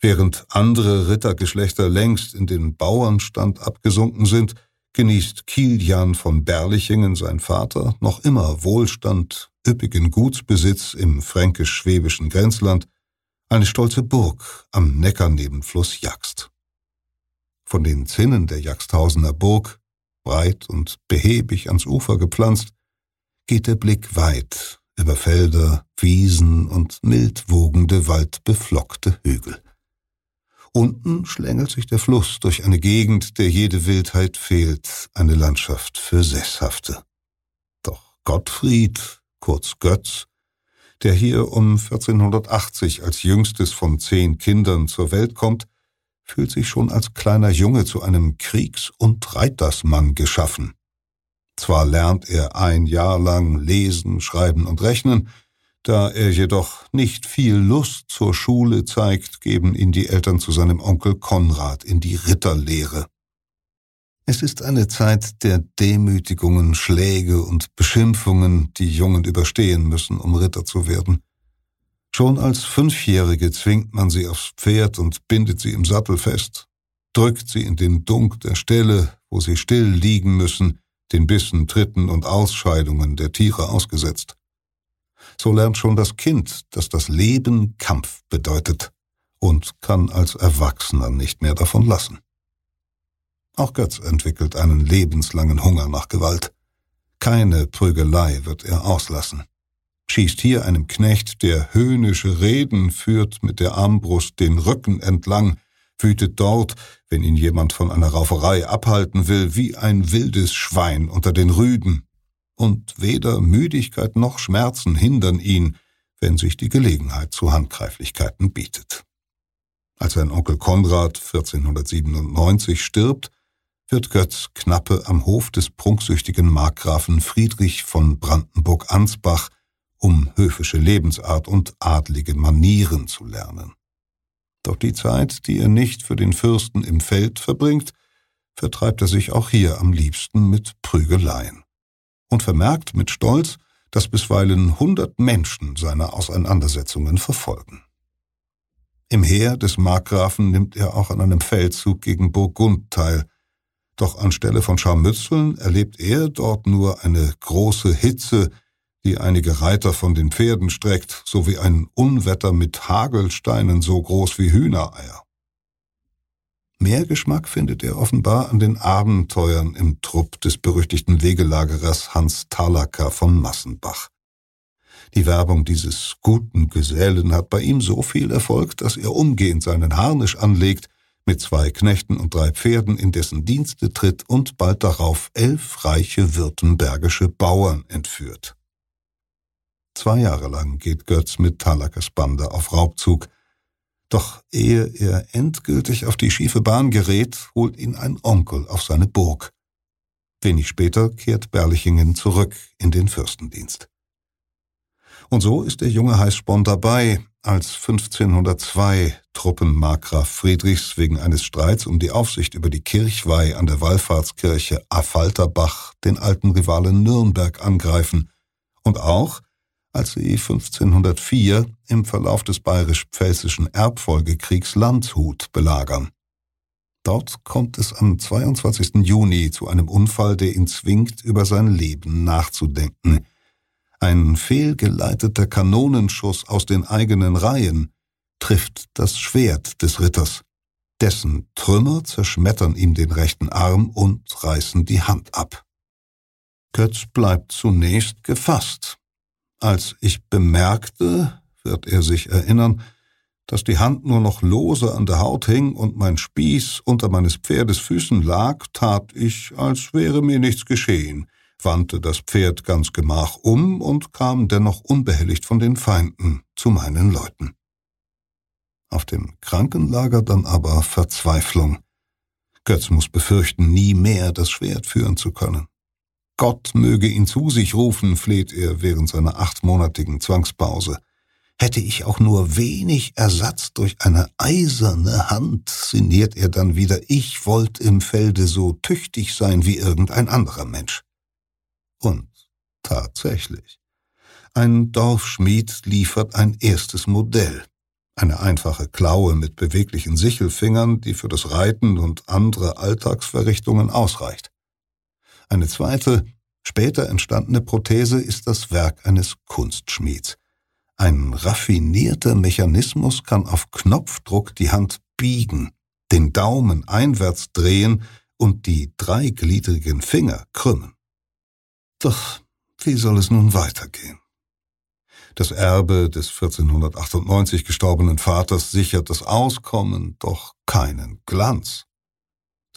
Während andere Rittergeschlechter längst in den Bauernstand abgesunken sind, genießt Kilian von Berlichingen, sein Vater, noch immer Wohlstand, üppigen Gutsbesitz im fränkisch-schwäbischen Grenzland, eine stolze Burg am Neckarnebenfluss Jagst. Von den Zinnen der Jagsthausener Burg, breit und behäbig ans Ufer gepflanzt, geht der Blick weit über Felder, Wiesen und mildwogende, waldbeflockte Hügel. Unten schlängelt sich der Fluss durch eine Gegend, der jede Wildheit fehlt, eine Landschaft für Sesshafte. Doch Gottfried, kurz Götz, der hier um 1480 als jüngstes von zehn Kindern zur Welt kommt, fühlt sich schon als kleiner Junge zu einem Kriegs- und Reitersmann geschaffen. Zwar lernt er ein Jahr lang lesen, schreiben und rechnen, da er jedoch nicht viel Lust zur Schule zeigt, geben ihn die Eltern zu seinem Onkel Konrad in die Ritterlehre. Es ist eine Zeit der Demütigungen, Schläge und Beschimpfungen, die Jungen überstehen müssen, um Ritter zu werden. Schon als Fünfjährige zwingt man sie aufs Pferd und bindet sie im Sattel fest, drückt sie in den Dunk der Stelle, wo sie still liegen müssen, den Bissen, Tritten und Ausscheidungen der Tiere ausgesetzt. So lernt schon das Kind, dass das Leben Kampf bedeutet und kann als Erwachsener nicht mehr davon lassen. Auch Götz entwickelt einen lebenslangen Hunger nach Gewalt. Keine Prügelei wird er auslassen. Schießt hier einem Knecht, der höhnische Reden führt, mit der Armbrust den Rücken entlang, wütet dort, wenn ihn jemand von einer Rauferei abhalten will, wie ein wildes Schwein unter den Rüden. Und weder Müdigkeit noch Schmerzen hindern ihn, wenn sich die Gelegenheit zu Handgreiflichkeiten bietet. Als sein Onkel Konrad 1497 stirbt, wird Götz Knappe am Hof des prunksüchtigen Markgrafen Friedrich von Brandenburg-Ansbach, um höfische Lebensart und adlige Manieren zu lernen. Doch die Zeit, die er nicht für den Fürsten im Feld verbringt, vertreibt er sich auch hier am liebsten mit Prügeleien. Und vermerkt mit Stolz, dass bisweilen hundert Menschen seine Auseinandersetzungen verfolgen. Im Heer des Markgrafen nimmt er auch an einem Feldzug gegen Burgund teil, doch anstelle von Scharmützeln erlebt er dort nur eine große Hitze, die einige Reiter von den Pferden streckt, sowie ein Unwetter mit Hagelsteinen so groß wie Hühnereier. Mehr Geschmack findet er offenbar an den Abenteuern im Trupp des berüchtigten Wegelagerers Hans Thalacker von Massenbach. Die Werbung dieses guten Gesellen hat bei ihm so viel Erfolg, dass er umgehend seinen Harnisch anlegt, mit zwei Knechten und drei Pferden in dessen Dienste tritt und bald darauf elf reiche württembergische Bauern entführt. Zwei Jahre lang geht Götz mit Talakes Bande auf Raubzug. Doch ehe er endgültig auf die schiefe Bahn gerät, holt ihn ein Onkel auf seine Burg. Wenig später kehrt Berlichingen zurück in den Fürstendienst. Und so ist der junge Heißsporn dabei, als 1502 Truppen Markgraf Friedrichs wegen eines Streits um die Aufsicht über die Kirchweih an der Wallfahrtskirche Affalterbach den alten Rivalen Nürnberg angreifen und auch als sie 1504 im Verlauf des bayerisch-pfälzischen Erbfolgekriegs Landshut belagern. Dort kommt es am 22. Juni zu einem Unfall, der ihn zwingt, über sein Leben nachzudenken. Ein fehlgeleiteter Kanonenschuss aus den eigenen Reihen trifft das Schwert des Ritters. Dessen Trümmer zerschmettern ihm den rechten Arm und reißen die Hand ab. Götz bleibt zunächst gefasst. Als ich bemerkte, wird er sich erinnern, dass die Hand nur noch lose an der Haut hing und mein Spieß unter meines Pferdes Füßen lag, tat ich, als wäre mir nichts geschehen, wandte das Pferd ganz gemach um und kam dennoch unbehelligt von den Feinden zu meinen Leuten. Auf dem Krankenlager dann aber Verzweiflung. Götz muss befürchten, nie mehr das Schwert führen zu können. Gott möge ihn zu sich rufen, fleht er während seiner achtmonatigen Zwangspause. Hätte ich auch nur wenig Ersatz durch eine eiserne Hand, sinniert er dann wieder, ich wollt im Felde so tüchtig sein wie irgendein anderer Mensch. Und tatsächlich. Ein Dorfschmied liefert ein erstes Modell. Eine einfache Klaue mit beweglichen Sichelfingern, die für das Reiten und andere Alltagsverrichtungen ausreicht. Eine zweite, später entstandene Prothese ist das Werk eines Kunstschmieds. Ein raffinierter Mechanismus kann auf Knopfdruck die Hand biegen, den Daumen einwärts drehen und die dreigliedrigen Finger krümmen. Doch wie soll es nun weitergehen? Das Erbe des 1498 gestorbenen Vaters sichert das Auskommen, doch keinen Glanz.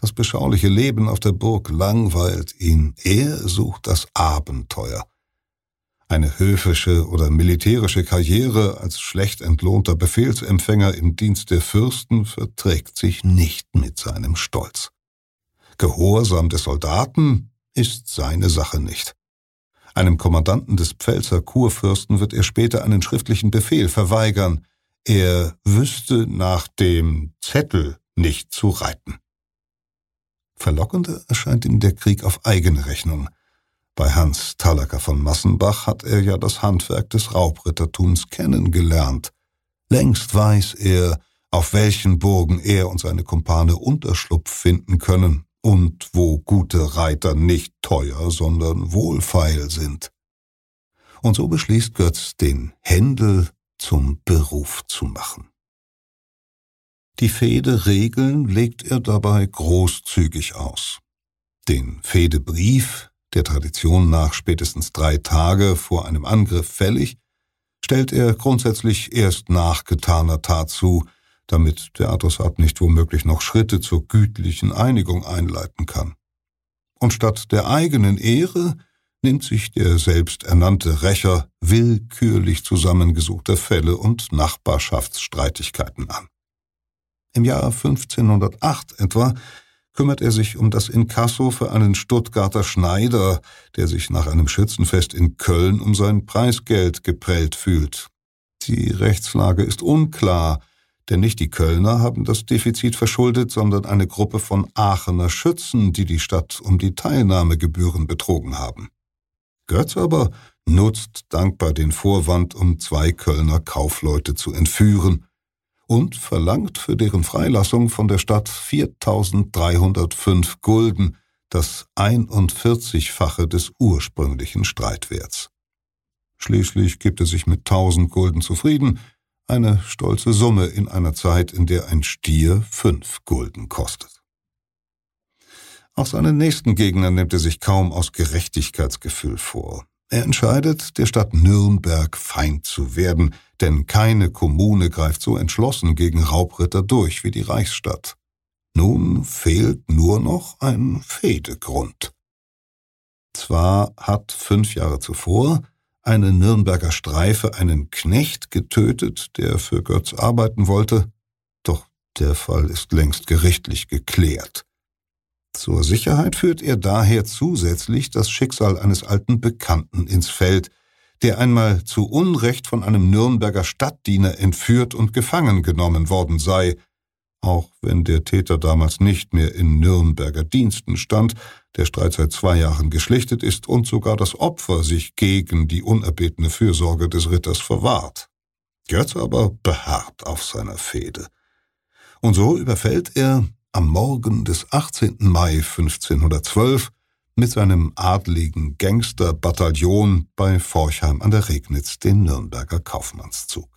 Das beschauliche Leben auf der Burg langweilt ihn. Er sucht das Abenteuer. Eine höfische oder militärische Karriere als schlecht entlohnter Befehlsempfänger im Dienst der Fürsten verträgt sich nicht mit seinem Stolz. Gehorsam des Soldaten ist seine Sache nicht. Einem Kommandanten des Pfälzer Kurfürsten wird er später einen schriftlichen Befehl verweigern. Er wüsste nach dem Zettel nicht zu reiten. Verlockender erscheint ihm der Krieg auf eigene Rechnung. Bei Hans Talacker von Massenbach hat er ja das Handwerk des Raubrittertums kennengelernt. Längst weiß er, auf welchen Burgen er und seine Kumpane Unterschlupf finden können und wo gute Reiter nicht teuer, sondern wohlfeil sind. Und so beschließt Götz, den Händel zum Beruf zu machen. Die Fehde-Regeln legt er dabei großzügig aus. Den Fehdebrief, der Tradition nach spätestens drei Tage vor einem Angriff fällig, stellt er grundsätzlich erst nach getaner Tat zu, damit der Adressat nicht womöglich noch Schritte zur gütlichen Einigung einleiten kann. Und statt der eigenen Ehre nimmt sich der selbsternannte Rächer willkürlich zusammengesuchter Fälle und Nachbarschaftsstreitigkeiten an. Im Jahr 1508 etwa kümmert er sich um das Inkasso für einen Stuttgarter Schneider, der sich nach einem Schützenfest in Köln um sein Preisgeld geprellt fühlt. Die Rechtslage ist unklar, denn nicht die Kölner haben das Defizit verschuldet, sondern eine Gruppe von Aachener Schützen, die die Stadt um die Teilnahmegebühren betrogen haben. Götz aber nutzt dankbar den Vorwand, um zwei Kölner Kaufleute zu entführen und verlangt für deren Freilassung von der Stadt 4305 Gulden, das 41-fache des ursprünglichen Streitwerts. Schließlich gibt er sich mit 1000 Gulden zufrieden, eine stolze Summe in einer Zeit, in der ein Stier fünf Gulden kostet. Auch seinen nächsten Gegner nimmt er sich kaum aus Gerechtigkeitsgefühl vor. Er entscheidet, der Stadt Nürnberg Feind zu werden, denn keine Kommune greift so entschlossen gegen Raubritter durch wie die Reichsstadt. Nun fehlt nur noch ein Fehdegrund. Zwar hat fünf Jahre zuvor eine Nürnberger Streife einen Knecht getötet, der für Götz arbeiten wollte, doch der Fall ist längst gerichtlich geklärt. Zur Sicherheit führt er daher zusätzlich das Schicksal eines alten Bekannten ins Feld, der einmal zu Unrecht von einem Nürnberger Stadtdiener entführt und gefangen genommen worden sei, auch wenn der Täter damals nicht mehr in Nürnberger Diensten stand, der Streit seit zwei Jahren geschlichtet ist und sogar das Opfer sich gegen die unerbetene Fürsorge des Ritters verwahrt. Götz aber beharrt auf seiner Fehde. Und so überfällt er am Morgen des 18. Mai 1512 mit seinem adligen Gangsterbataillon bei Forchheim an der Regnitz den Nürnberger Kaufmannszug.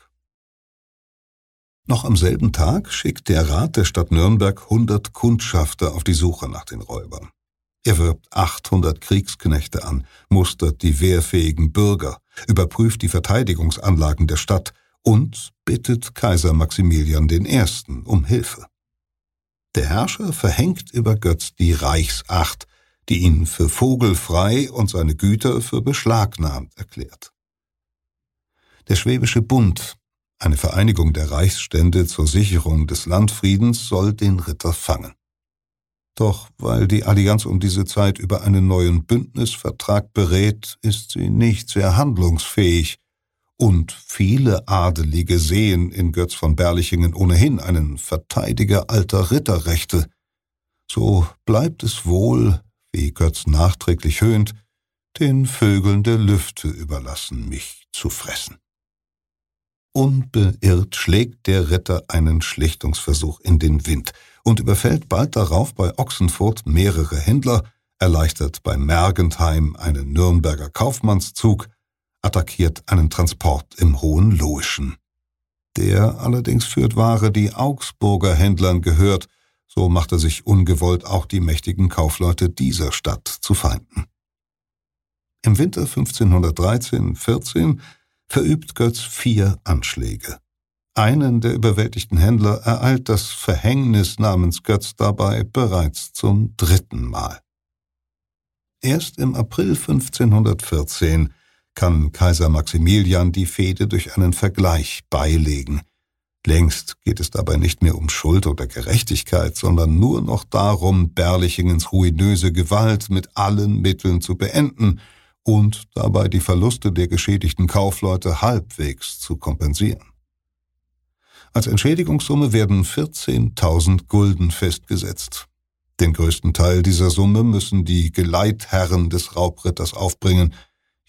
Noch am selben Tag schickt der Rat der Stadt Nürnberg 100 Kundschafter auf die Suche nach den Räubern. Er wirbt 800 Kriegsknechte an, mustert die wehrfähigen Bürger, überprüft die Verteidigungsanlagen der Stadt und bittet Kaiser Maximilian I. um Hilfe. Der Herrscher verhängt über Götz die Reichsacht, die ihn für vogelfrei und seine Güter für beschlagnahmt erklärt. Der Schwäbische Bund, eine Vereinigung der Reichsstände zur Sicherung des Landfriedens, soll den Ritter fangen. Doch weil die Allianz um diese Zeit über einen neuen Bündnisvertrag berät, ist sie nicht sehr handlungsfähig, und viele Adelige sehen in Götz von Berlichingen ohnehin einen Verteidiger alter Ritterrechte. So bleibt es wohl, wie Götz nachträglich höhnt, den Vögeln der Lüfte überlassen, mich zu fressen. Unbeirrt schlägt der Ritter einen Schlichtungsversuch in den Wind und überfällt bald darauf bei Ochsenfurt mehrere Händler, erleichtert bei Mergentheim einen Nürnberger Kaufmannszug, attackiert einen Transport im Hohen Loischen. Der allerdings führt Ware, die Augsburger Händlern gehört, so macht er sich ungewollt auch die mächtigen Kaufleute dieser Stadt zu Feinden. Im Winter 1513-14 verübt Götz vier Anschläge. Einen der überwältigten Händler ereilt das Verhängnis namens Götz dabei bereits zum dritten Mal. Erst im April 1514 kann Kaiser Maximilian die Fehde durch einen Vergleich beilegen. Längst geht es dabei nicht mehr um Schuld oder Gerechtigkeit, sondern nur noch darum, Berlichingens ruinöse Gewalt mit allen Mitteln zu beenden und dabei die Verluste der geschädigten Kaufleute halbwegs zu kompensieren. Als Entschädigungssumme werden 14.000 Gulden festgesetzt. Den größten Teil dieser Summe müssen die Geleitherren des Raubritters aufbringen,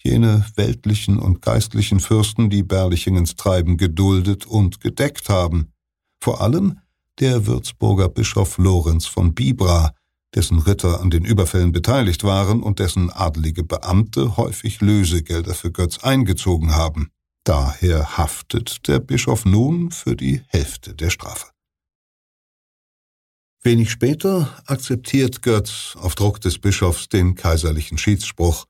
jene weltlichen und geistlichen Fürsten, die Berlichingens Treiben geduldet und gedeckt haben. Vor allem der Würzburger Bischof Lorenz von Bibra, dessen Ritter an den Überfällen beteiligt waren und dessen adelige Beamte häufig Lösegelder für Götz eingezogen haben. Daher haftet der Bischof nun für die Hälfte der Strafe. Wenig später akzeptiert Götz auf Druck des Bischofs den kaiserlichen Schiedsspruch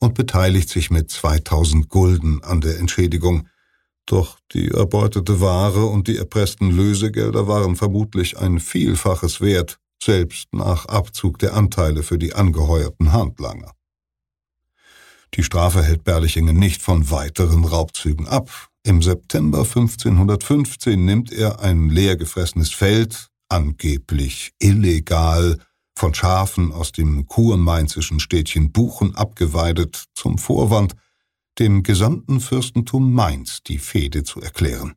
und beteiligt sich mit 2000 Gulden an der Entschädigung. Doch die erbeutete Ware und die erpressten Lösegelder waren vermutlich ein Vielfaches wert, selbst nach Abzug der Anteile für die angeheuerten Handlanger. Die Strafe hält Berlichingen nicht von weiteren Raubzügen ab. Im September 1515 nimmt er ein leer gefressenes Feld, angeblich illegal, von Schafen aus dem kurmainzischen Städtchen Buchen abgeweidet, zum Vorwand, dem gesamten Fürstentum Mainz die Fehde zu erklären.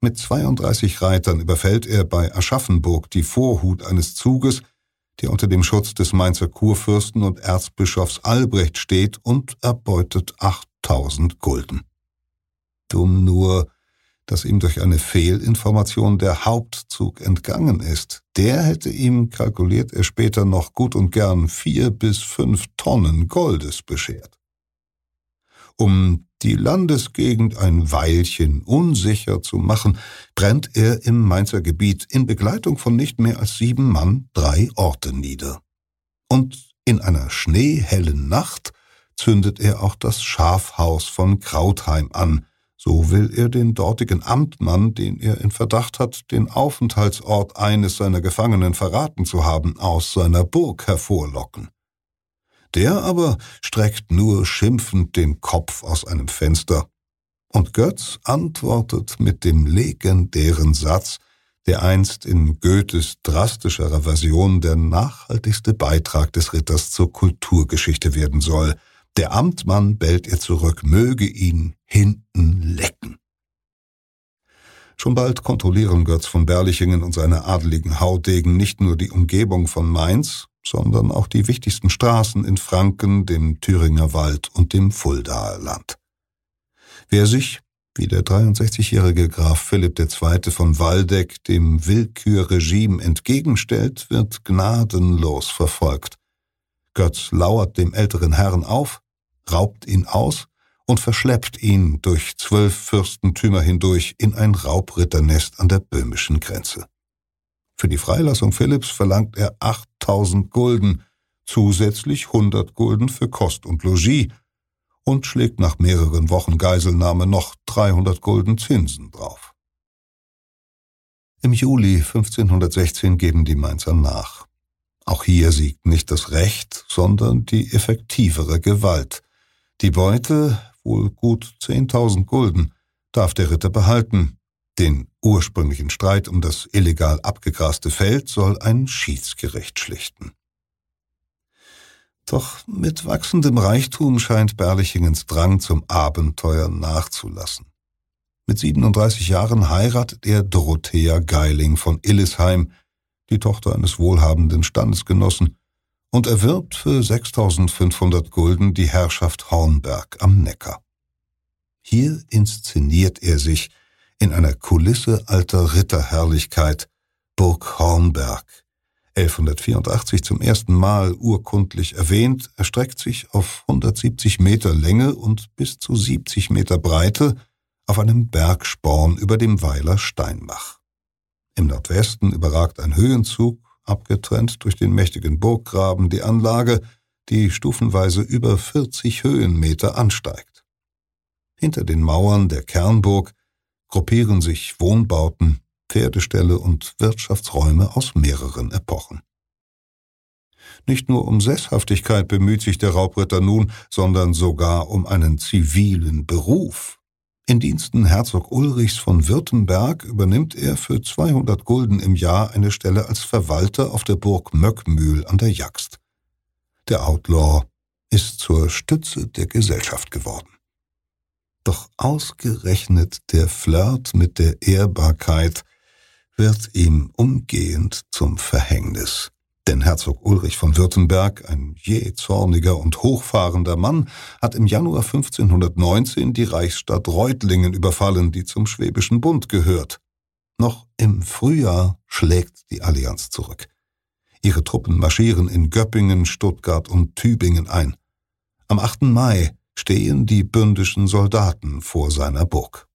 Mit 32 Reitern überfällt er bei Aschaffenburg die Vorhut eines Zuges, der unter dem Schutz des Mainzer Kurfürsten und Erzbischofs Albrecht steht und erbeutet 8000 Gulden. Dumm nur, dass ihm durch eine Fehlinformation der Hauptzug entgangen ist. Der hätte ihm, kalkuliert er später, noch gut und gern vier bis fünf Tonnen Goldes beschert. Um die Landesgegend ein Weilchen unsicher zu machen, brennt er im Mainzer Gebiet in Begleitung von nicht mehr als sieben Mann drei Orte nieder. Und in einer schneehellen Nacht zündet er auch das Schafhaus von Krautheim an, so will er den dortigen Amtmann, den er in Verdacht hat, den Aufenthaltsort eines seiner Gefangenen verraten zu haben, aus seiner Burg hervorlocken. Der aber streckt nur schimpfend den Kopf aus einem Fenster. Und Götz antwortet mit dem legendären Satz, der einst in Goethes drastischerer Version der nachhaltigste Beitrag des Ritters zur Kulturgeschichte werden soll – Der Amtmann bellt ihr zurück, möge ihn hinten lecken. Schon bald kontrollieren Götz von Berlichingen und seine adeligen Haudegen nicht nur die Umgebung von Mainz, sondern auch die wichtigsten Straßen in Franken, dem Thüringer Wald und dem Fuldaer Land. Wer sich, wie der 63-jährige Graf Philipp II. von Waldeck, dem Willkürregime entgegenstellt, wird gnadenlos verfolgt. Götz lauert dem älteren Herrn auf, raubt ihn aus und verschleppt ihn durch zwölf Fürstentümer hindurch in ein Raubritternest an der böhmischen Grenze. Für die Freilassung Philipps verlangt er 8000 Gulden, zusätzlich 100 Gulden für Kost und Logis und schlägt nach mehreren Wochen Geiselnahme noch 300 Gulden Zinsen drauf. Im Juli 1516 geben die Mainzer nach. Auch hier siegt nicht das Recht, sondern die effektivere Gewalt. Die Beute wohl gut 10.000 Gulden, darf der Ritter behalten. Den ursprünglichen Streit um das illegal abgegraste Feld soll ein Schiedsgericht schlichten. Doch mit wachsendem Reichtum scheint Berlichingens Drang zum Abenteuer nachzulassen. Mit 37 Jahren heiratet er Dorothea Geiling von Illisheim, die Tochter eines wohlhabenden Standesgenossen, und erwirbt für 6500 Gulden die Herrschaft Hornberg am Neckar. Hier inszeniert er sich in einer Kulisse alter Ritterherrlichkeit Burg Hornberg. 1184 zum ersten Mal urkundlich erwähnt, erstreckt sich auf 170 Meter Länge und bis zu 70 Meter Breite auf einem Bergsporn über dem Weiler Steinbach. Im Nordwesten überragt ein Höhenzug abgetrennt durch den mächtigen Burggraben die Anlage, die stufenweise über 40 Höhenmeter ansteigt. Hinter den Mauern der Kernburg gruppieren sich Wohnbauten, Pferdeställe und Wirtschaftsräume aus mehreren Epochen. Nicht nur um Sesshaftigkeit bemüht sich der Raubritter nun, sondern sogar um einen zivilen Beruf. In Diensten Herzog Ulrichs von Württemberg übernimmt er für 200 Gulden im Jahr eine Stelle als Verwalter auf der Burg Möckmühl an der Jaxt. Der Outlaw ist zur Stütze der Gesellschaft geworden. Doch ausgerechnet der Flirt mit der Ehrbarkeit wird ihm umgehend zum Verhängnis. Denn Herzog Ulrich von Württemberg, ein jähzorniger und hochfahrender Mann, hat im Januar 1519 die Reichsstadt Reutlingen überfallen, die zum Schwäbischen Bund gehört. Noch im Frühjahr schlägt die Allianz zurück. Ihre Truppen marschieren in Göppingen, Stuttgart und Tübingen ein. Am 8. Mai stehen die bündischen Soldaten vor seiner Burg.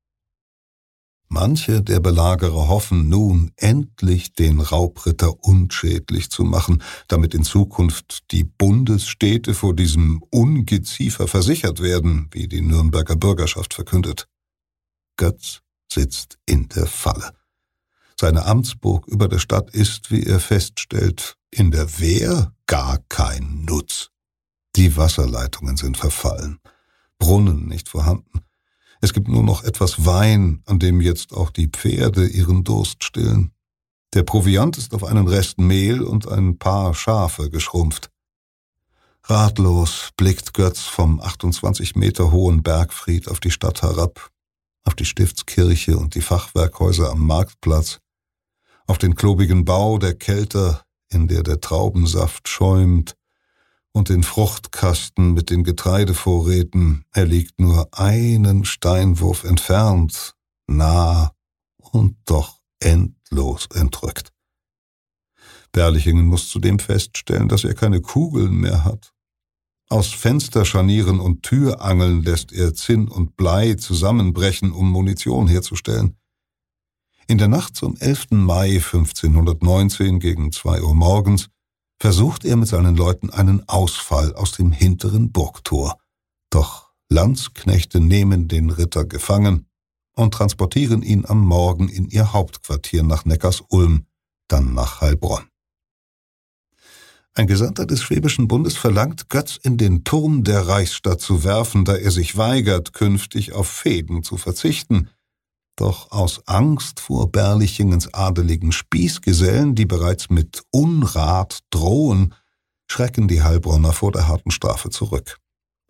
Manche der Belagerer hoffen nun, endlich den Raubritter unschädlich zu machen, damit in Zukunft die Bundesstädte vor diesem Ungeziefer versichert werden, wie die Nürnberger Bürgerschaft verkündet. Götz sitzt in der Falle. Seine Amtsburg über der Stadt ist, wie er feststellt, in der Wehr gar kein Nutz. Die Wasserleitungen sind verfallen, Brunnen nicht vorhanden, es gibt nur noch etwas Wein, an dem jetzt auch die Pferde ihren Durst stillen. Der Proviant ist auf einen Rest Mehl und ein paar Schafe geschrumpft. Ratlos blickt Götz vom 28 Meter hohen Bergfried auf die Stadt herab, auf die Stiftskirche und die Fachwerkhäuser am Marktplatz, auf den klobigen Bau der Kelter, in der der Traubensaft schäumt, und den Fruchtkasten mit den Getreidevorräten, er liegt nur einen Steinwurf entfernt, nah und doch endlos entrückt. Berlichingen muss zudem feststellen, dass er keine Kugeln mehr hat. Aus Fensterscharnieren und Türangeln lässt er Zinn und Blei zusammenbrechen, um Munition herzustellen. In der Nacht zum 11. Mai 1519 gegen zwei Uhr morgens versucht er mit seinen Leuten einen Ausfall aus dem hinteren Burgtor. Doch Landsknechte nehmen den Ritter gefangen und transportieren ihn am Morgen in ihr Hauptquartier nach Neckars-Ulm, dann nach Heilbronn. Ein Gesandter des Schwäbischen Bundes verlangt, Götz in den Turm der Reichsstadt zu werfen, da er sich weigert, künftig auf Fäden zu verzichten – doch aus Angst vor Berlichingens adeligen Spießgesellen, die bereits mit Unrat drohen, schrecken die Heilbronner vor der harten Strafe zurück.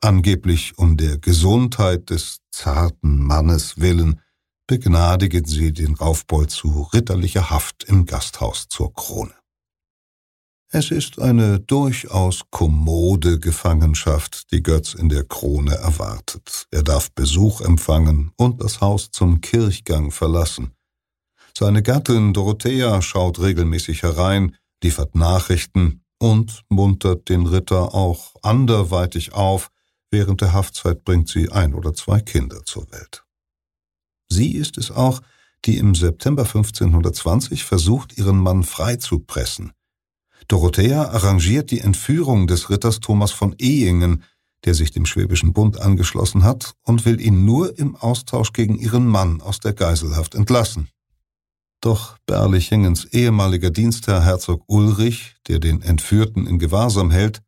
Angeblich um der Gesundheit des zarten Mannes willen begnadigen sie den Raufbold zu ritterlicher Haft im Gasthaus zur Krone. Es ist eine durchaus kommode Gefangenschaft, die Götz in der Krone erwartet. Er darf Besuch empfangen und das Haus zum Kirchgang verlassen. Seine Gattin Dorothea schaut regelmäßig herein, liefert Nachrichten und muntert den Ritter auch anderweitig auf, während der Haftzeit bringt sie ein oder zwei Kinder zur Welt. Sie ist es auch, die im September 1520 versucht, ihren Mann freizupressen – Dorothea arrangiert die Entführung des Ritters Thomas von Ehingen, der sich dem Schwäbischen Bund angeschlossen hat, und will ihn nur im Austausch gegen ihren Mann aus der Geiselhaft entlassen. Doch Berlichingens ehemaliger Dienstherr Herzog Ulrich, der den Entführten in Gewahrsam hält,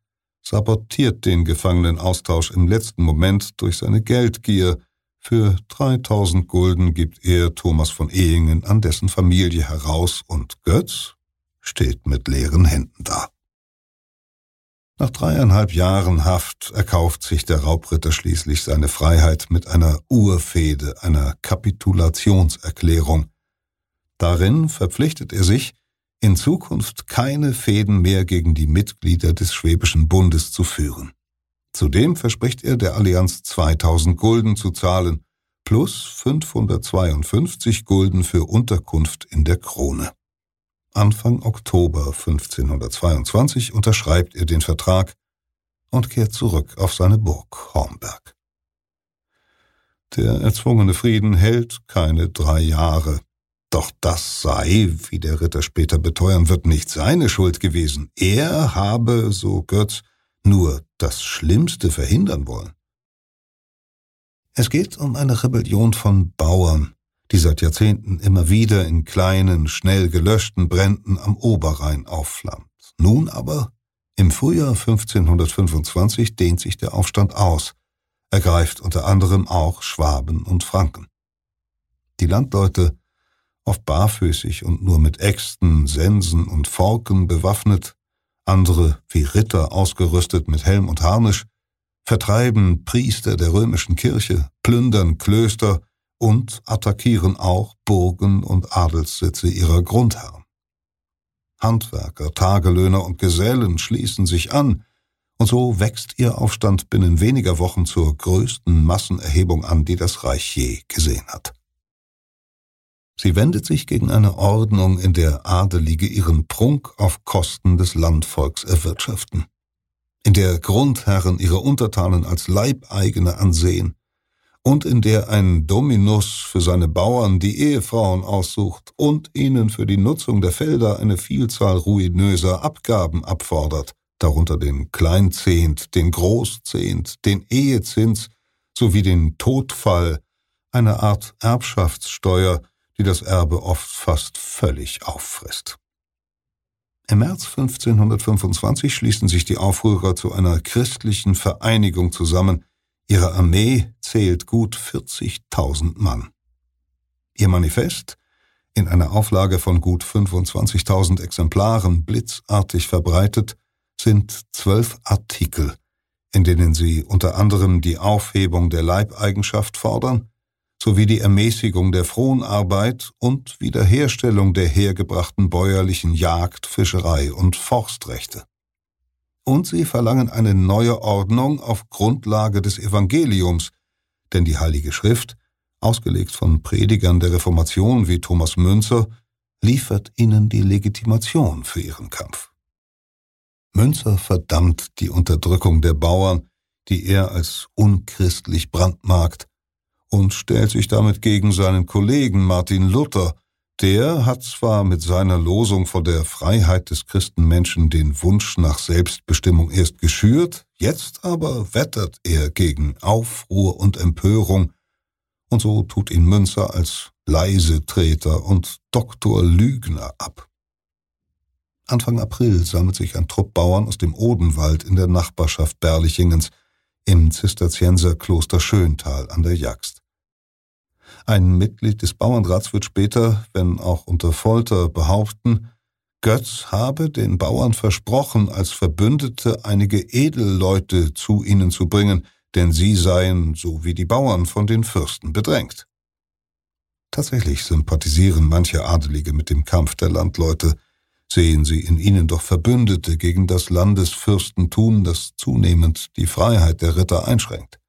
sabotiert den Gefangenenaustausch im letzten Moment durch seine Geldgier. Für 3000 Gulden gibt er Thomas von Ehingen an dessen Familie heraus und Götz, steht mit leeren Händen da. Nach dreieinhalb Jahren Haft erkauft sich der Raubritter schließlich seine Freiheit mit einer Urfehde, einer Kapitulationserklärung. Darin verpflichtet er sich, in Zukunft keine Fäden mehr gegen die Mitglieder des Schwäbischen Bundes zu führen. Zudem verspricht er der Allianz 2000 Gulden zu zahlen, plus 552 Gulden für Unterkunft in der Krone. Anfang Oktober 1522 unterschreibt er den Vertrag und kehrt zurück auf seine Burg Hornberg. Der erzwungene Frieden hält keine drei Jahre. Doch das sei, wie der Ritter später beteuern wird, nicht seine Schuld gewesen. Er habe, so Götz, nur das Schlimmste verhindern wollen. Es geht um eine Rebellion von Bauern, die seit Jahrzehnten immer wieder in kleinen, schnell gelöschten Bränden am Oberrhein aufflammt. Nun aber, im Frühjahr 1525, dehnt sich der Aufstand aus, ergreift unter anderem auch Schwaben und Franken. Die Landleute, oft barfüßig und nur mit Äxten, Sensen und Forken bewaffnet, andere wie Ritter ausgerüstet mit Helm und Harnisch, vertreiben Priester der römischen Kirche, plündern Klöster und attackieren auch Burgen und Adelssitze ihrer Grundherren. Handwerker, Tagelöhner und Gesellen schließen sich an, und so wächst ihr Aufstand binnen weniger Wochen zur größten Massenerhebung an, die das Reich je gesehen hat. Sie wendet sich gegen eine Ordnung, in der Adelige ihren Prunk auf Kosten des Landvolks erwirtschaften, in der Grundherren ihre Untertanen als Leibeigene ansehen und in der ein Dominus für seine Bauern die Ehefrauen aussucht und ihnen für die Nutzung der Felder eine Vielzahl ruinöser Abgaben abfordert, darunter den Kleinzehnt, den Großzehnt, den Ehezins sowie den Todfall, eine Art Erbschaftssteuer, die das Erbe oft fast völlig auffrisst. Im März 1525 schließen sich die Aufrührer zu einer christlichen Vereinigung zusammen, Ihre Armee zählt gut 40.000 Mann. Ihr Manifest, in einer Auflage von gut 25.000 Exemplaren blitzartig verbreitet, sind zwölf Artikel, in denen sie unter anderem die Aufhebung der Leibeigenschaft fordern, sowie die Ermäßigung der Fronarbeit und Wiederherstellung der hergebrachten bäuerlichen Jagd, Fischerei und Forstrechte und sie verlangen eine neue Ordnung auf Grundlage des Evangeliums, denn die Heilige Schrift, ausgelegt von Predigern der Reformation wie Thomas Münzer, liefert ihnen die Legitimation für ihren Kampf. Münzer verdammt die Unterdrückung der Bauern, die er als unchristlich brandmarkt, und stellt sich damit gegen seinen Kollegen Martin Luther, der hat zwar mit seiner Losung von der Freiheit des Christenmenschen den Wunsch nach Selbstbestimmung erst geschürt, jetzt aber wettert er gegen Aufruhr und Empörung, und so tut ihn Münzer als Leisetreter und Doktor Lügner ab. Anfang April sammelt sich ein Trupp Bauern aus dem Odenwald in der Nachbarschaft Berlichingens im Zisterzienserkloster Schöntal an der Jagst. Ein Mitglied des Bauernrats wird später, wenn auch unter Folter, behaupten, Götz habe den Bauern versprochen, als Verbündete einige Edelleute zu ihnen zu bringen, denn sie seien, so wie die Bauern, von den Fürsten bedrängt. Tatsächlich sympathisieren manche Adelige mit dem Kampf der Landleute, sehen sie in ihnen doch Verbündete gegen das Landesfürstentum, das zunehmend die Freiheit der Ritter einschränkt.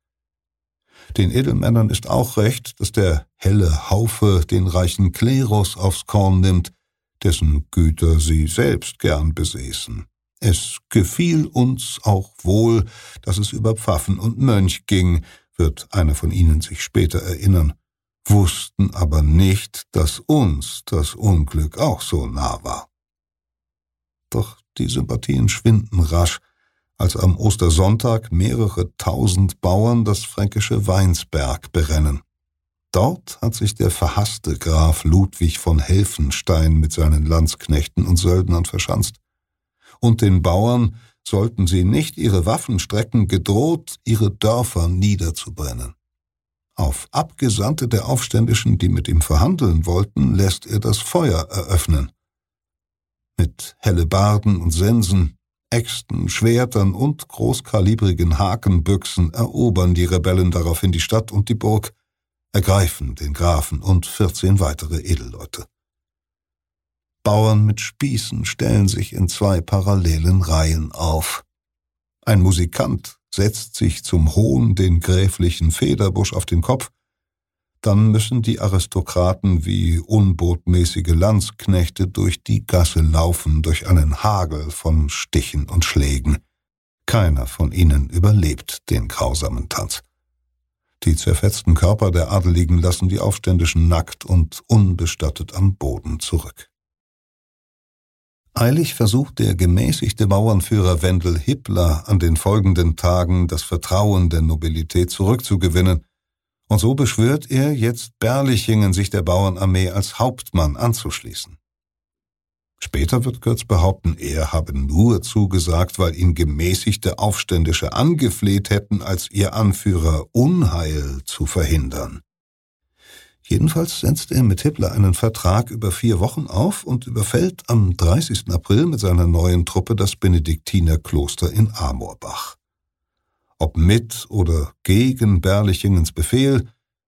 Den Edelmännern ist auch recht, dass der helle Haufe den reichen Klerus aufs Korn nimmt, dessen Güter sie selbst gern besäßen. Es gefiel uns auch wohl, dass es über Pfaffen und Mönch ging, wird einer von ihnen sich später erinnern, wussten aber nicht, dass uns das Unglück auch so nah war. Doch die Sympathien schwinden rasch, als am Ostersonntag mehrere tausend Bauern das fränkische Weinsberg berennen. Dort hat sich der verhasste Graf Ludwig von Helfenstein mit seinen Landsknechten und Söldnern verschanzt und den Bauern, sollten sie nicht ihre Waffen strecken, gedroht, ihre Dörfer niederzubrennen. Auf Abgesandte der Aufständischen, die mit ihm verhandeln wollten, lässt er das Feuer eröffnen. Mit Hellebarden und Sensen, Äxten, Schwertern und großkalibrigen Hakenbüchsen erobern die Rebellen daraufhin die Stadt und die Burg, ergreifen den Grafen und vierzehn weitere Edelleute. Bauern mit Spießen stellen sich in zwei parallelen Reihen auf. Ein Musikant setzt sich zum Hohn den gräflichen Federbusch auf den Kopf, dann müssen die Aristokraten wie unbotmäßige Landsknechte durch die Gasse laufen, durch einen Hagel von Stichen und Schlägen. Keiner von ihnen überlebt den grausamen Tanz. Die zerfetzten Körper der Adeligen lassen die Aufständischen nackt und unbestattet am Boden zurück. Eilig versucht der gemäßigte Bauernführer Wendel Hippler an den folgenden Tagen das Vertrauen der Nobilität zurückzugewinnen, und so beschwört er jetzt Berlichingen, sich der Bauernarmee als Hauptmann anzuschließen. Später wird Götz behaupten, er habe nur zugesagt, weil ihn gemäßigte Aufständische angefleht hätten, als ihr Anführer Unheil zu verhindern. Jedenfalls setzt er mit Hitler einen Vertrag über vier Wochen auf und überfällt am 30. April mit seiner neuen Truppe das Benediktinerkloster in Amorbach. Ob mit oder gegen Berlichingens Befehl,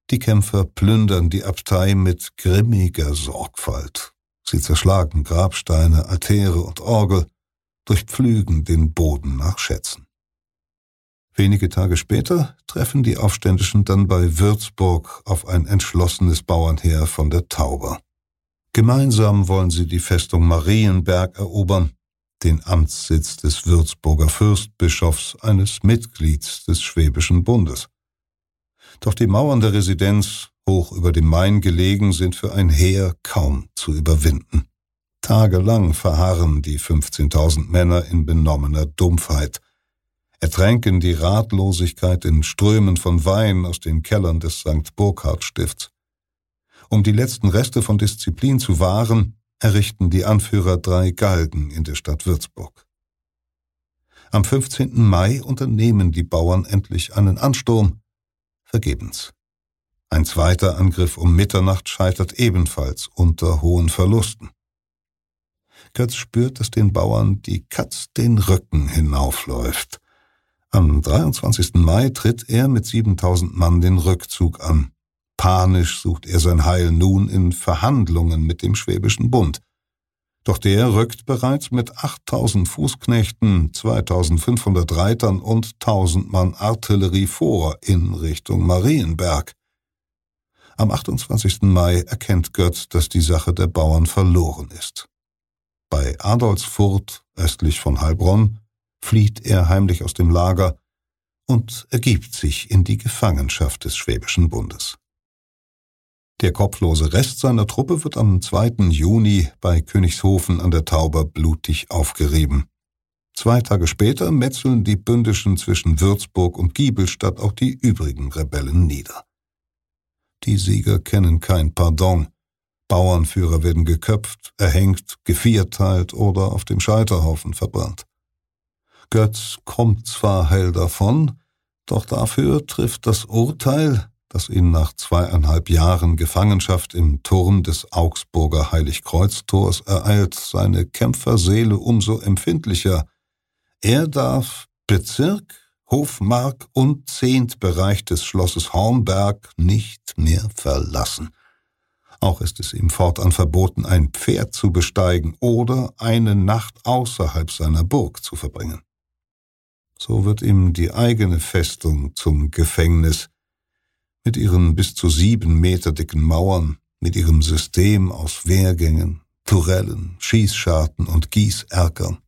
die Kämpfer plündern die Abtei mit grimmiger Sorgfalt. Sie zerschlagen Grabsteine, Altäre und Orgel, durchpflügen den Boden nach Schätzen. Wenige Tage später treffen die Aufständischen dann bei Würzburg auf ein entschlossenes Bauernheer von der Tauber. Gemeinsam wollen sie die Festung Marienberg erobern, den Amtssitz des Würzburger Fürstbischofs, eines Mitglieds des Schwäbischen Bundes. Doch die Mauern der Residenz, hoch über dem Main gelegen, sind für ein Heer kaum zu überwinden. Tagelang verharren die 15.000 Männer in benommener Dumpfheit, ertränken die Ratlosigkeit in Strömen von Wein aus den Kellern des St. Burkhard Stifts. Um die letzten Reste von Disziplin zu wahren, errichten die Anführer drei Galgen in der Stadt Würzburg. Am 15. Mai unternehmen die Bauern endlich einen Ansturm, vergebens. Ein zweiter Angriff um Mitternacht scheitert ebenfalls unter hohen Verlusten. Götz spürt, dass den Bauern die Katz den Rücken hinaufläuft. Am 23. Mai tritt er mit 7000 Mann den Rückzug an. Panisch sucht er sein Heil nun in Verhandlungen mit dem Schwäbischen Bund. Doch der rückt bereits mit 8000 Fußknechten, 2500 Reitern und 1000 Mann Artillerie vor in Richtung Marienberg. Am 28. Mai erkennt Götz, dass die Sache der Bauern verloren ist. Bei Adolfsfurt, östlich von Heilbronn, flieht er heimlich aus dem Lager und ergibt sich in die Gefangenschaft des Schwäbischen Bundes. Der kopflose Rest seiner Truppe wird am 2. Juni bei Königshofen an der Tauber blutig aufgerieben. Zwei Tage später metzeln die Bündischen zwischen Würzburg und Giebelstadt auch die übrigen Rebellen nieder. Die Sieger kennen kein Pardon. Bauernführer werden geköpft, erhängt, gevierteilt oder auf dem Scheiterhaufen verbrannt. Götz kommt zwar heil davon, doch dafür trifft das Urteil, das ihn nach zweieinhalb Jahren Gefangenschaft im Turm des Augsburger Heiligkreuztors ereilt, seine Kämpferseele umso empfindlicher. Er darf Bezirk, Hofmark und Zehntbereich des Schlosses Hornberg nicht mehr verlassen. Auch ist es ihm fortan verboten, ein Pferd zu besteigen oder eine Nacht außerhalb seiner Burg zu verbringen. So wird ihm die eigene Festung zum Gefängnis, mit ihren bis zu sieben Meter dicken Mauern, mit ihrem System aus Wehrgängen, Turellen, Schießscharten und Gießerkern,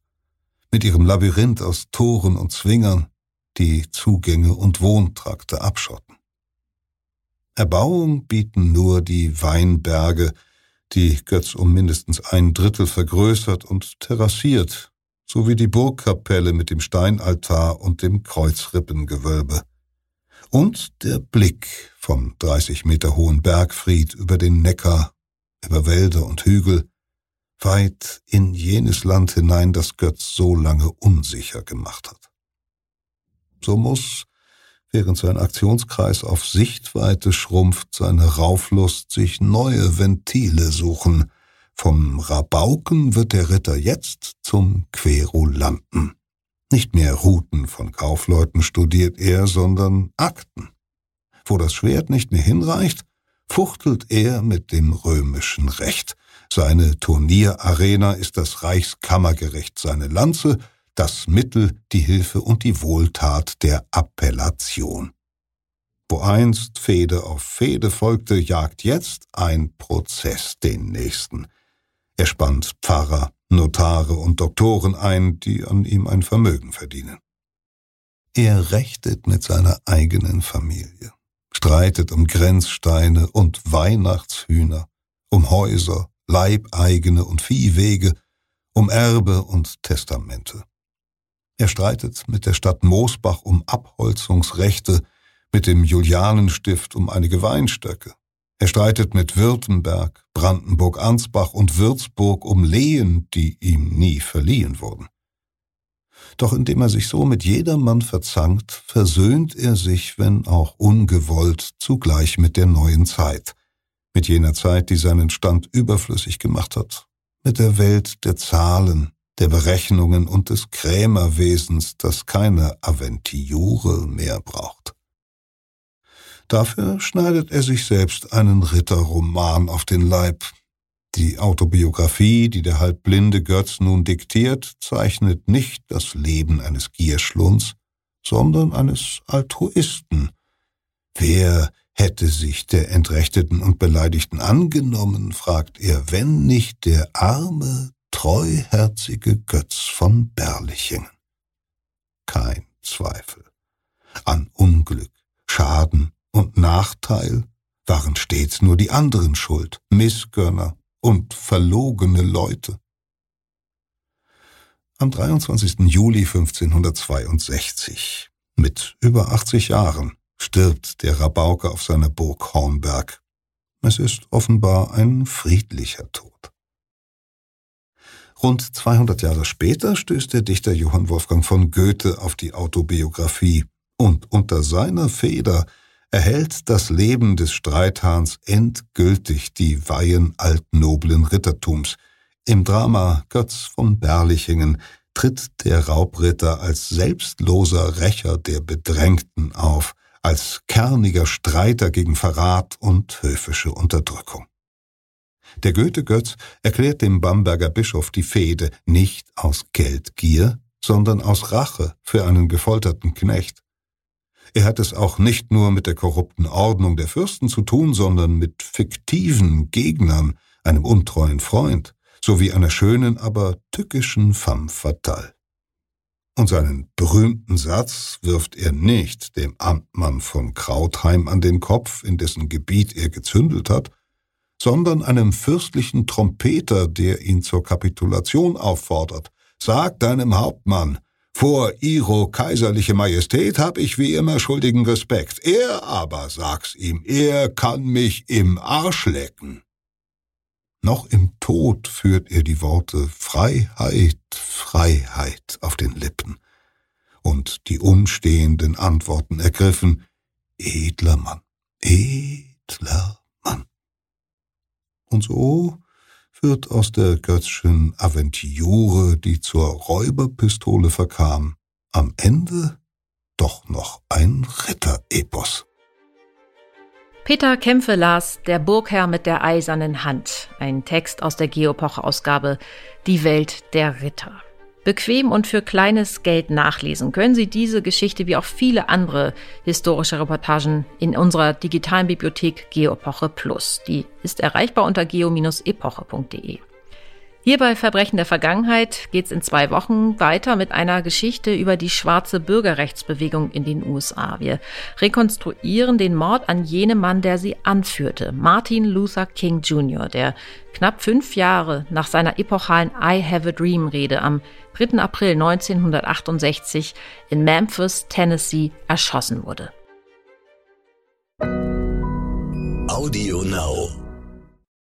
mit ihrem Labyrinth aus Toren und Zwingern, die Zugänge und Wohntrakte abschotten. Erbauung bieten nur die Weinberge, die Götz um mindestens ein Drittel vergrößert und terrassiert, sowie die Burgkapelle mit dem Steinaltar und dem Kreuzrippengewölbe. Und der Blick vom 30 Meter hohen Bergfried über den Neckar, über Wälder und Hügel, weit in jenes Land hinein, das Götz so lange unsicher gemacht hat. So muss, während sein Aktionskreis auf Sichtweite schrumpft, seine Rauflust sich neue Ventile suchen. Vom Rabauken wird der Ritter jetzt zum Querulanten. Nicht mehr Routen von Kaufleuten studiert er, sondern Akten. Wo das Schwert nicht mehr hinreicht, fuchtelt er mit dem römischen Recht. Seine Turnierarena ist das Reichskammergericht, seine Lanze das Mittel, die Hilfe und die Wohltat der Appellation. Wo einst Fehde auf Fehde folgte, jagt jetzt ein Prozess den nächsten. Er spannt Pfarrer, Notare und Doktoren ein, die an ihm ein Vermögen verdienen. Er rechtet mit seiner eigenen Familie, streitet um Grenzsteine und Weihnachtshühner, um Häuser, Leibeigene und Viehwege, um Erbe und Testamente. Er streitet mit der Stadt Moosbach um Abholzungsrechte, mit dem Julianenstift um einige Weinstöcke. Er streitet mit Württemberg, Brandenburg-Ansbach und Würzburg um Lehen, die ihm nie verliehen wurden. Doch indem er sich so mit jedermann verzankt, versöhnt er sich, wenn auch ungewollt, zugleich mit der neuen Zeit, mit jener Zeit, die seinen Stand überflüssig gemacht hat, mit der Welt der Zahlen, der Berechnungen und des Krämerwesens, das keine Aventiure mehr braucht. Dafür schneidet er sich selbst einen Ritterroman auf den Leib. Die Autobiografie, die der halbblinde Götz nun diktiert, zeichnet nicht das Leben eines Gierschlunds, sondern eines Altruisten. Wer hätte sich der Entrechteten und Beleidigten angenommen, fragt er, wenn nicht der arme, treuherzige Götz von Berlichingen. Kein Zweifel. An Unglück, Schaden und Nachteil waren stets nur die anderen schuld, Missgönner und verlogene Leute. Am 23. Juli 1562, mit über 80 Jahren, stirbt der Rabauke auf seiner Burg Hornberg. Es ist offenbar ein friedlicher Tod. Rund 200 Jahre später stößt der Dichter Johann Wolfgang von Goethe auf die Autobiografie und unter seiner Feder erhält das Leben des Streithahns endgültig die Weihen altnoblen Rittertums. Im Drama Götz von Berlichingen tritt der Raubritter als selbstloser Rächer der Bedrängten auf, als kerniger Streiter gegen Verrat und höfische Unterdrückung. Der Goethe-Götz erklärt dem Bamberger Bischof die Fehde nicht aus Geldgier, sondern aus Rache für einen gefolterten Knecht. Er hat es auch nicht nur mit der korrupten Ordnung der Fürsten zu tun, sondern mit fiktiven Gegnern, einem untreuen Freund, sowie einer schönen, aber tückischen femme fatale. Und seinen berühmten Satz wirft er nicht dem Amtmann von Krautheim an den Kopf, in dessen Gebiet er gezündelt hat, sondern einem fürstlichen Trompeter, der ihn zur Kapitulation auffordert. Sag deinem Hauptmann, vor Ihro kaiserliche Majestät hab ich wie immer schuldigen Respekt. Er aber, sag's ihm, er kann mich im Arsch lecken. Noch im Tod führt er die Worte Freiheit, Freiheit auf den Lippen. Und die Umstehenden antworten ergriffen, edler Mann, edler und so wird aus der Götzschen Aventiure, die zur Räuberpistole verkam, am Ende doch noch ein Ritterepos. Peter Kämpfe las Der Burgherr mit der eisernen Hand, ein Text aus der Geopoche-Ausgabe Die Welt der Ritter. Bequem und für kleines Geld nachlesen können Sie diese Geschichte wie auch viele andere historische Reportagen in unserer digitalen Bibliothek Geopoche Plus. Die ist erreichbar unter geo-epoche.de. Hier bei Verbrechen der Vergangenheit geht es in zwei Wochen weiter mit einer Geschichte über die schwarze Bürgerrechtsbewegung in den USA. Wir rekonstruieren den Mord an jenem Mann, der sie anführte, Martin Luther King Jr., der knapp fünf Jahre nach seiner epochalen I Have a Dream Rede am 3. April 1968 in Memphis, Tennessee, erschossen wurde. Audio Now.